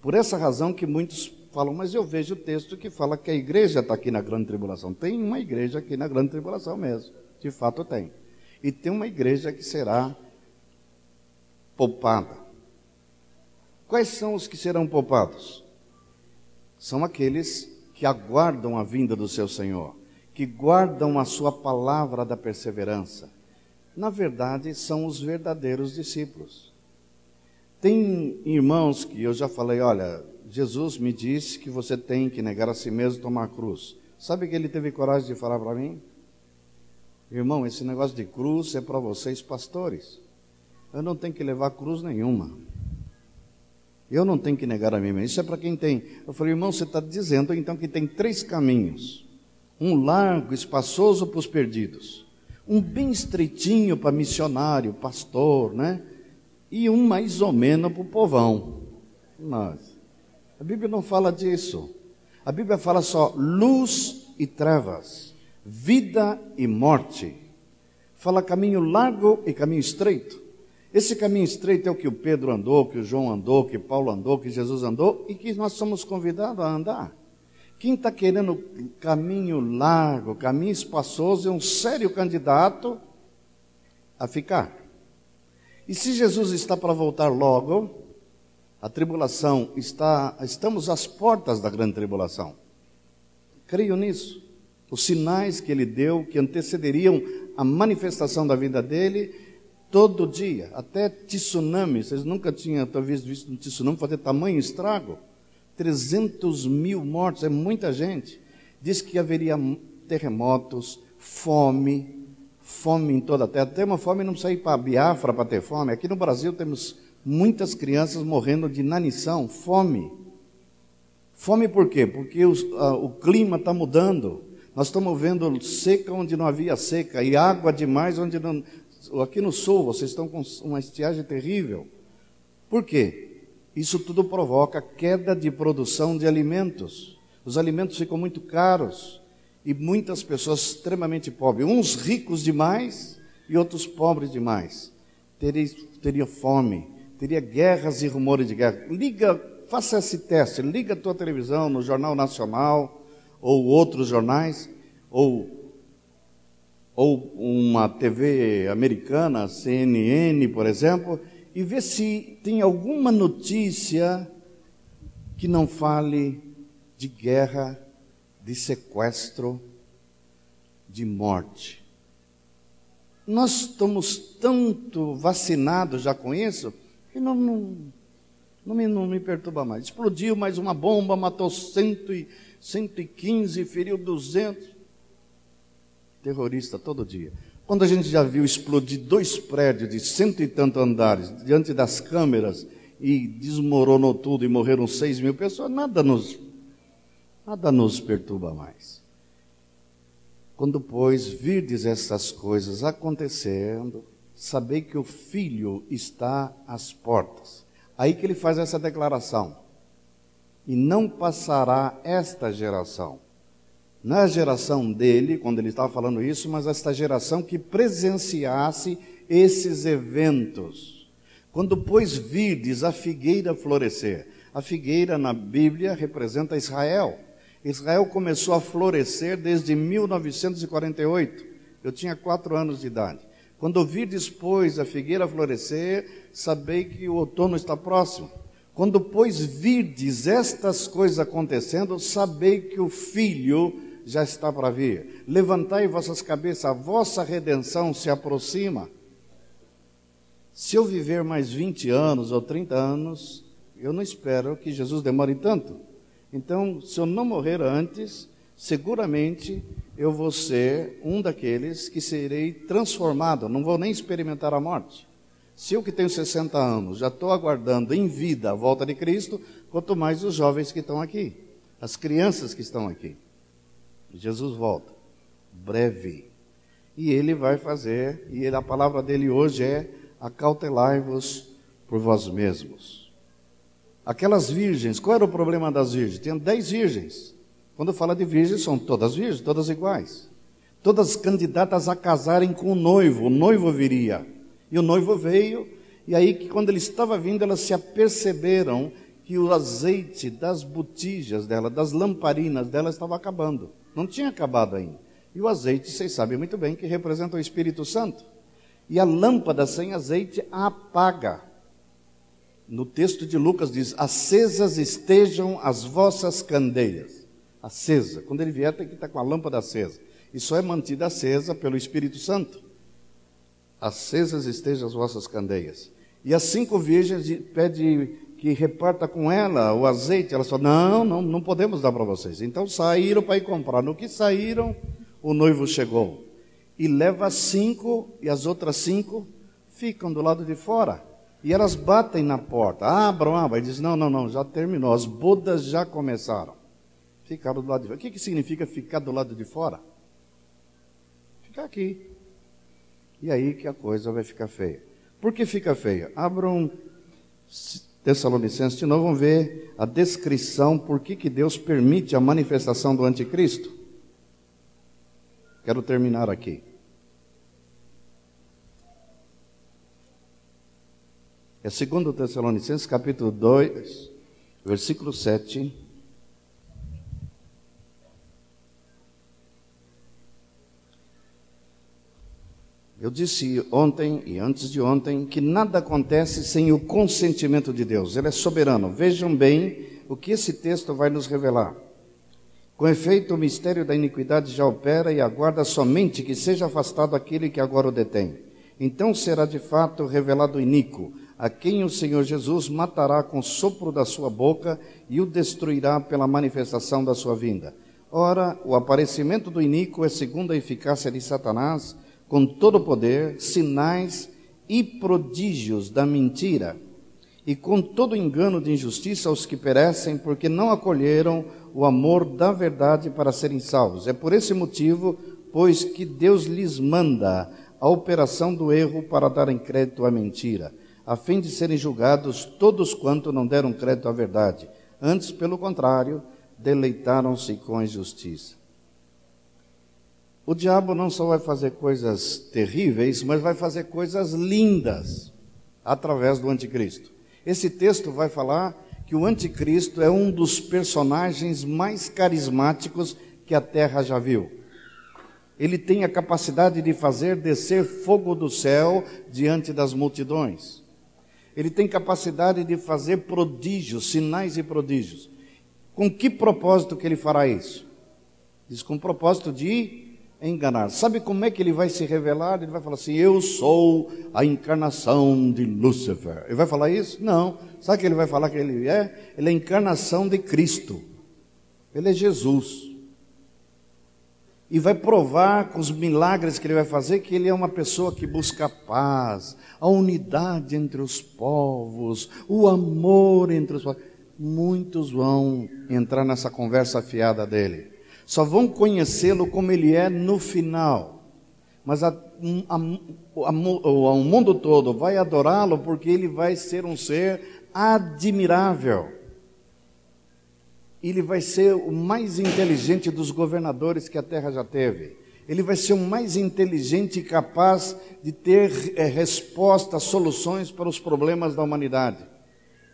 Speaker 1: Por essa razão que muitos falam, mas eu vejo o texto que fala que a igreja está aqui na grande tribulação. Tem uma igreja aqui na grande tribulação mesmo. De fato tem. E tem uma igreja que será poupada. Quais são os que serão poupados? São aqueles que aguardam a vinda do seu Senhor, que guardam a sua palavra da perseverança. Na verdade, são os verdadeiros discípulos. Tem irmãos que eu já falei, olha, Jesus me disse que você tem que negar a si mesmo e tomar a cruz. Sabe que ele teve coragem de falar para mim? Irmão, esse negócio de cruz é para vocês pastores. Eu não tenho que levar cruz nenhuma. Eu não tenho que negar a mim mesmo. Isso é para quem tem. Eu falei, irmão, você está dizendo então que tem três caminhos: um largo, espaçoso para os perdidos, um bem estreitinho para missionário, pastor, né? E um mais ou menos para o povão. Mas a Bíblia não fala disso. A Bíblia fala só luz e trevas, vida e morte. Fala caminho largo e caminho estreito. Esse caminho estreito é o que o Pedro andou, que o João andou, que Paulo andou, que Jesus andou e que nós somos convidados a andar. Quem está querendo caminho largo, caminho espaçoso, é um sério candidato a ficar. E se Jesus está para voltar logo, a tribulação está, estamos às portas da grande tribulação. Creio nisso. Os sinais que ele deu, que antecederiam a manifestação da vida dele, todo dia, até tsunami, vocês nunca tinham talvez visto um tsunami fazer tamanho estrago? 300 mil mortos, é muita gente. Diz que haveria terremotos, fome, fome em toda a terra. Ter uma fome não precisa ir para Biafra para ter fome. Aqui no Brasil temos muitas crianças morrendo de inanição, fome. Fome por quê? Porque os, a, o clima está mudando. Nós estamos vendo seca onde não havia seca e água demais onde não. Aqui no sul vocês estão com uma estiagem terrível. Por quê? Isso tudo provoca queda de produção de alimentos. Os alimentos ficam muito caros e muitas pessoas extremamente pobres, uns ricos demais e outros pobres demais. Teria, teria fome, teria guerras e rumores de guerra. Liga, faça esse teste, liga a tua televisão no Jornal Nacional ou outros jornais, ou, ou uma TV americana, CNN, por exemplo, e vê se tem alguma notícia que não fale de guerra, de sequestro, de morte. Nós estamos tanto vacinados já com isso que não, não, não, me, não me perturba mais. Explodiu mais uma bomba, matou cento e, 115, feriu 200. Terrorista todo dia. Quando a gente já viu explodir dois prédios de cento e tantos andares diante das câmeras e desmoronou tudo e morreram seis mil pessoas, nada nos, nada nos perturba mais. Quando, pois, virdes essas coisas acontecendo, sabei que o filho está às portas. Aí que ele faz essa declaração. E não passará esta geração não é geração dele, quando ele estava falando isso, mas esta geração que presenciasse esses eventos. Quando, pois, virdes a figueira florescer, a figueira na Bíblia representa Israel. Israel começou a florescer desde 1948. Eu tinha quatro anos de idade. Quando virdes, pois, a figueira florescer, sabei que o outono está próximo. Quando, pois, virdes estas coisas acontecendo, sabei que o filho já está para vir. Levantai vossas cabeças, a vossa redenção se aproxima. Se eu viver mais 20 anos ou 30 anos, eu não espero que Jesus demore tanto. Então, se eu não morrer antes, seguramente eu vou ser um daqueles que serei transformado, não vou nem experimentar a morte. Se eu que tenho 60 anos já estou aguardando em vida a volta de Cristo, quanto mais os jovens que estão aqui, as crianças que estão aqui. Jesus volta, breve. E ele vai fazer, e a palavra dele hoje é: acautelai-vos por vós mesmos. Aquelas virgens, qual era o problema das virgens? Tinha dez virgens. Quando fala de virgens, são todas virgens, todas iguais. Todas candidatas a casarem com o noivo. O noivo viria. E o noivo veio, e aí que quando ele estava vindo, elas se aperceberam que o azeite das botijas dela, das lamparinas dela estava acabando. Não tinha acabado ainda. E o azeite, vocês sabem muito bem que representa o Espírito Santo. E a lâmpada sem azeite apaga. No texto de Lucas diz: Acesas estejam as vossas candeias. Acesa. Quando ele vier, tem que estar com a lâmpada acesa. E só é mantida acesa pelo Espírito Santo. Acesas estejam as vossas candeias. E as cinco virgens pede que reparta com ela o azeite. Ela falou: Não, não, não podemos dar para vocês. Então saíram para ir comprar. No que saíram, o noivo chegou e leva cinco, e as outras cinco ficam do lado de fora. E elas batem na porta, abram, abram. E diz: Não, não, não, já terminou, as bodas já começaram. Ficaram do lado de fora. O que, que significa ficar do lado de fora? Ficar aqui. E aí que a coisa vai ficar feia. Por que fica feia? Abram Tessalonicenses, de novo, vamos ver a descrição por que, que Deus permite a manifestação do anticristo. Quero terminar aqui. É 2 Tessalonicenses, capítulo 2, versículo 7. Eu disse ontem e antes de ontem que nada acontece sem o consentimento de Deus. Ele é soberano. Vejam bem o que esse texto vai nos revelar. Com efeito, o mistério da iniquidade já opera e aguarda somente que seja afastado aquele que agora o detém. Então será de fato revelado o iníquo, a quem o Senhor Jesus matará com o sopro da sua boca e o destruirá pela manifestação da sua vinda Ora, o aparecimento do iníquo é segundo a eficácia de Satanás, com todo o poder, sinais e prodígios da mentira, e com todo engano de injustiça aos que perecem, porque não acolheram o amor da verdade para serem salvos. É por esse motivo, pois, que Deus lhes manda a operação do erro para darem crédito à mentira, a fim de serem julgados todos quanto não deram crédito à verdade. Antes, pelo contrário, deleitaram-se com a injustiça. O diabo não só vai fazer coisas terríveis, mas vai fazer coisas lindas através do anticristo. Esse texto vai falar que o anticristo é um dos personagens mais carismáticos que a terra já viu. Ele tem a capacidade de fazer descer fogo do céu diante das multidões. Ele tem capacidade de fazer prodígios, sinais e prodígios. Com que propósito que ele fará isso? Diz com o propósito de enganar. Sabe como é que ele vai se revelar? Ele vai falar assim: Eu sou a encarnação de Lúcifer. Ele vai falar isso? Não. Sabe o que ele vai falar que ele é? Ele é a encarnação de Cristo. Ele é Jesus. E vai provar com os milagres que ele vai fazer que ele é uma pessoa que busca a paz, a unidade entre os povos, o amor entre os povos muitos vão entrar nessa conversa fiada dele. Só vão conhecê-lo como ele é no final. Mas a, a, a, o mundo todo vai adorá-lo porque ele vai ser um ser admirável. Ele vai ser o mais inteligente dos governadores que a terra já teve. Ele vai ser o mais inteligente e capaz de ter é, respostas, soluções para os problemas da humanidade.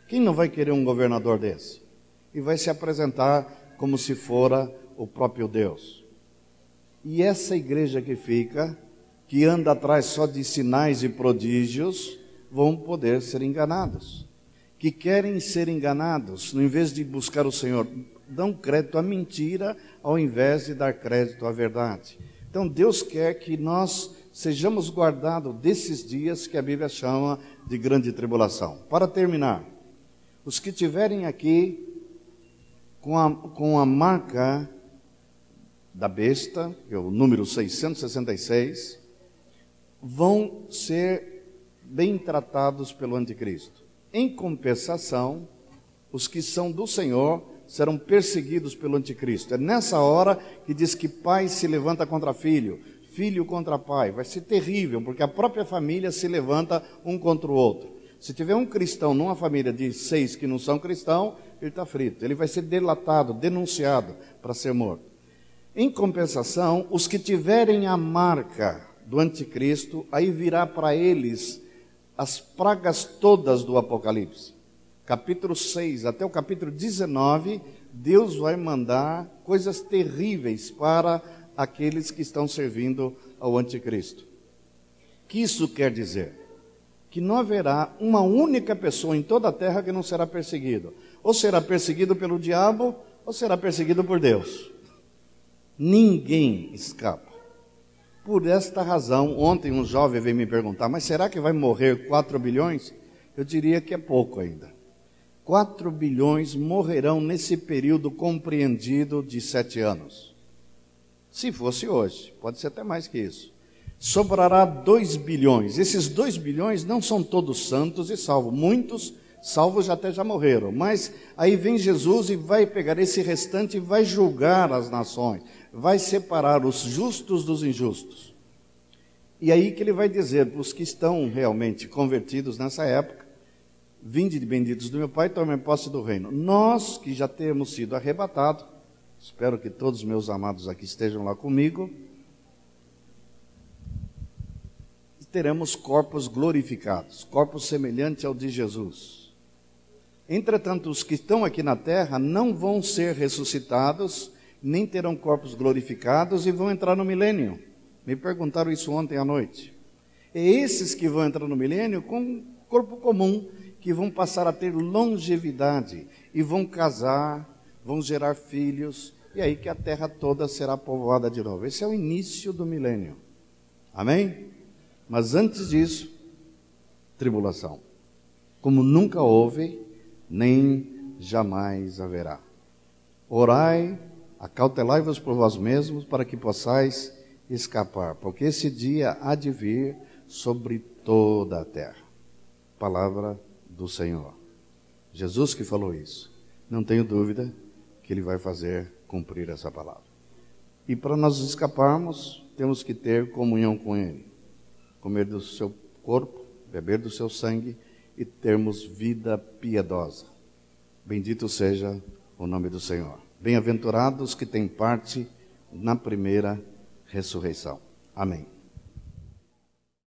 Speaker 1: Quem não vai querer um governador desse? E vai se apresentar como se fora o próprio Deus. E essa igreja que fica, que anda atrás só de sinais e prodígios, vão poder ser enganados. Que querem ser enganados, em vez de buscar o Senhor, dão crédito à mentira ao invés de dar crédito à verdade. Então Deus quer que nós sejamos guardados desses dias que a Bíblia chama de grande tribulação. Para terminar, os que tiverem aqui com a, com a marca da besta, que é o número 666, vão ser bem tratados pelo anticristo. Em compensação, os que são do Senhor serão perseguidos pelo anticristo. É nessa hora que diz que pai se levanta contra filho, filho contra pai. Vai ser terrível, porque a própria família se levanta um contra o outro. Se tiver um cristão numa família de seis que não são cristãos, ele está frito. Ele vai ser delatado, denunciado para ser morto. Em compensação, os que tiverem a marca do anticristo, aí virá para eles as pragas todas do Apocalipse. Capítulo 6 até o capítulo 19, Deus vai mandar coisas terríveis para aqueles que estão servindo ao anticristo. O que isso quer dizer? que não haverá uma única pessoa em toda a terra que não será perseguido. Ou será perseguido pelo diabo, ou será perseguido por Deus. Ninguém escapa. Por esta razão, ontem um jovem veio me perguntar: mas será que vai morrer 4 bilhões? Eu diria que é pouco ainda. 4 bilhões morrerão nesse período compreendido de sete anos. Se fosse hoje, pode ser até mais que isso sobrará 2 bilhões. Esses 2 bilhões não são todos santos e salvos. Muitos salvos até já morreram. Mas aí vem Jesus e vai pegar esse restante e vai julgar as nações. Vai separar os justos dos injustos. E aí que ele vai dizer para os que estão realmente convertidos nessa época, vinde de benditos do meu Pai, tomem posse do reino. Nós que já temos sido arrebatados, espero que todos os meus amados aqui estejam lá comigo, teremos corpos glorificados, corpos semelhantes ao de Jesus. Entretanto, os que estão aqui na terra não vão ser ressuscitados, nem terão corpos glorificados e vão entrar no milênio. Me perguntaram isso ontem à noite. É esses que vão entrar no milênio com corpo comum, que vão passar a ter longevidade e vão casar, vão gerar filhos, e aí que a terra toda será povoada de novo. Esse é o início do milênio. Amém? Mas antes disso, tribulação. Como nunca houve, nem jamais haverá. Orai Acautelai-vos por vós mesmos para que possais escapar, porque esse dia há de vir sobre toda a terra. Palavra do Senhor. Jesus que falou isso. Não tenho dúvida que ele vai fazer cumprir essa palavra. E para nós escaparmos, temos que ter comunhão com ele. Comer do seu corpo, beber do seu sangue e termos vida piedosa. Bendito seja o nome do Senhor. Bem-aventurados que têm parte na primeira ressurreição. Amém.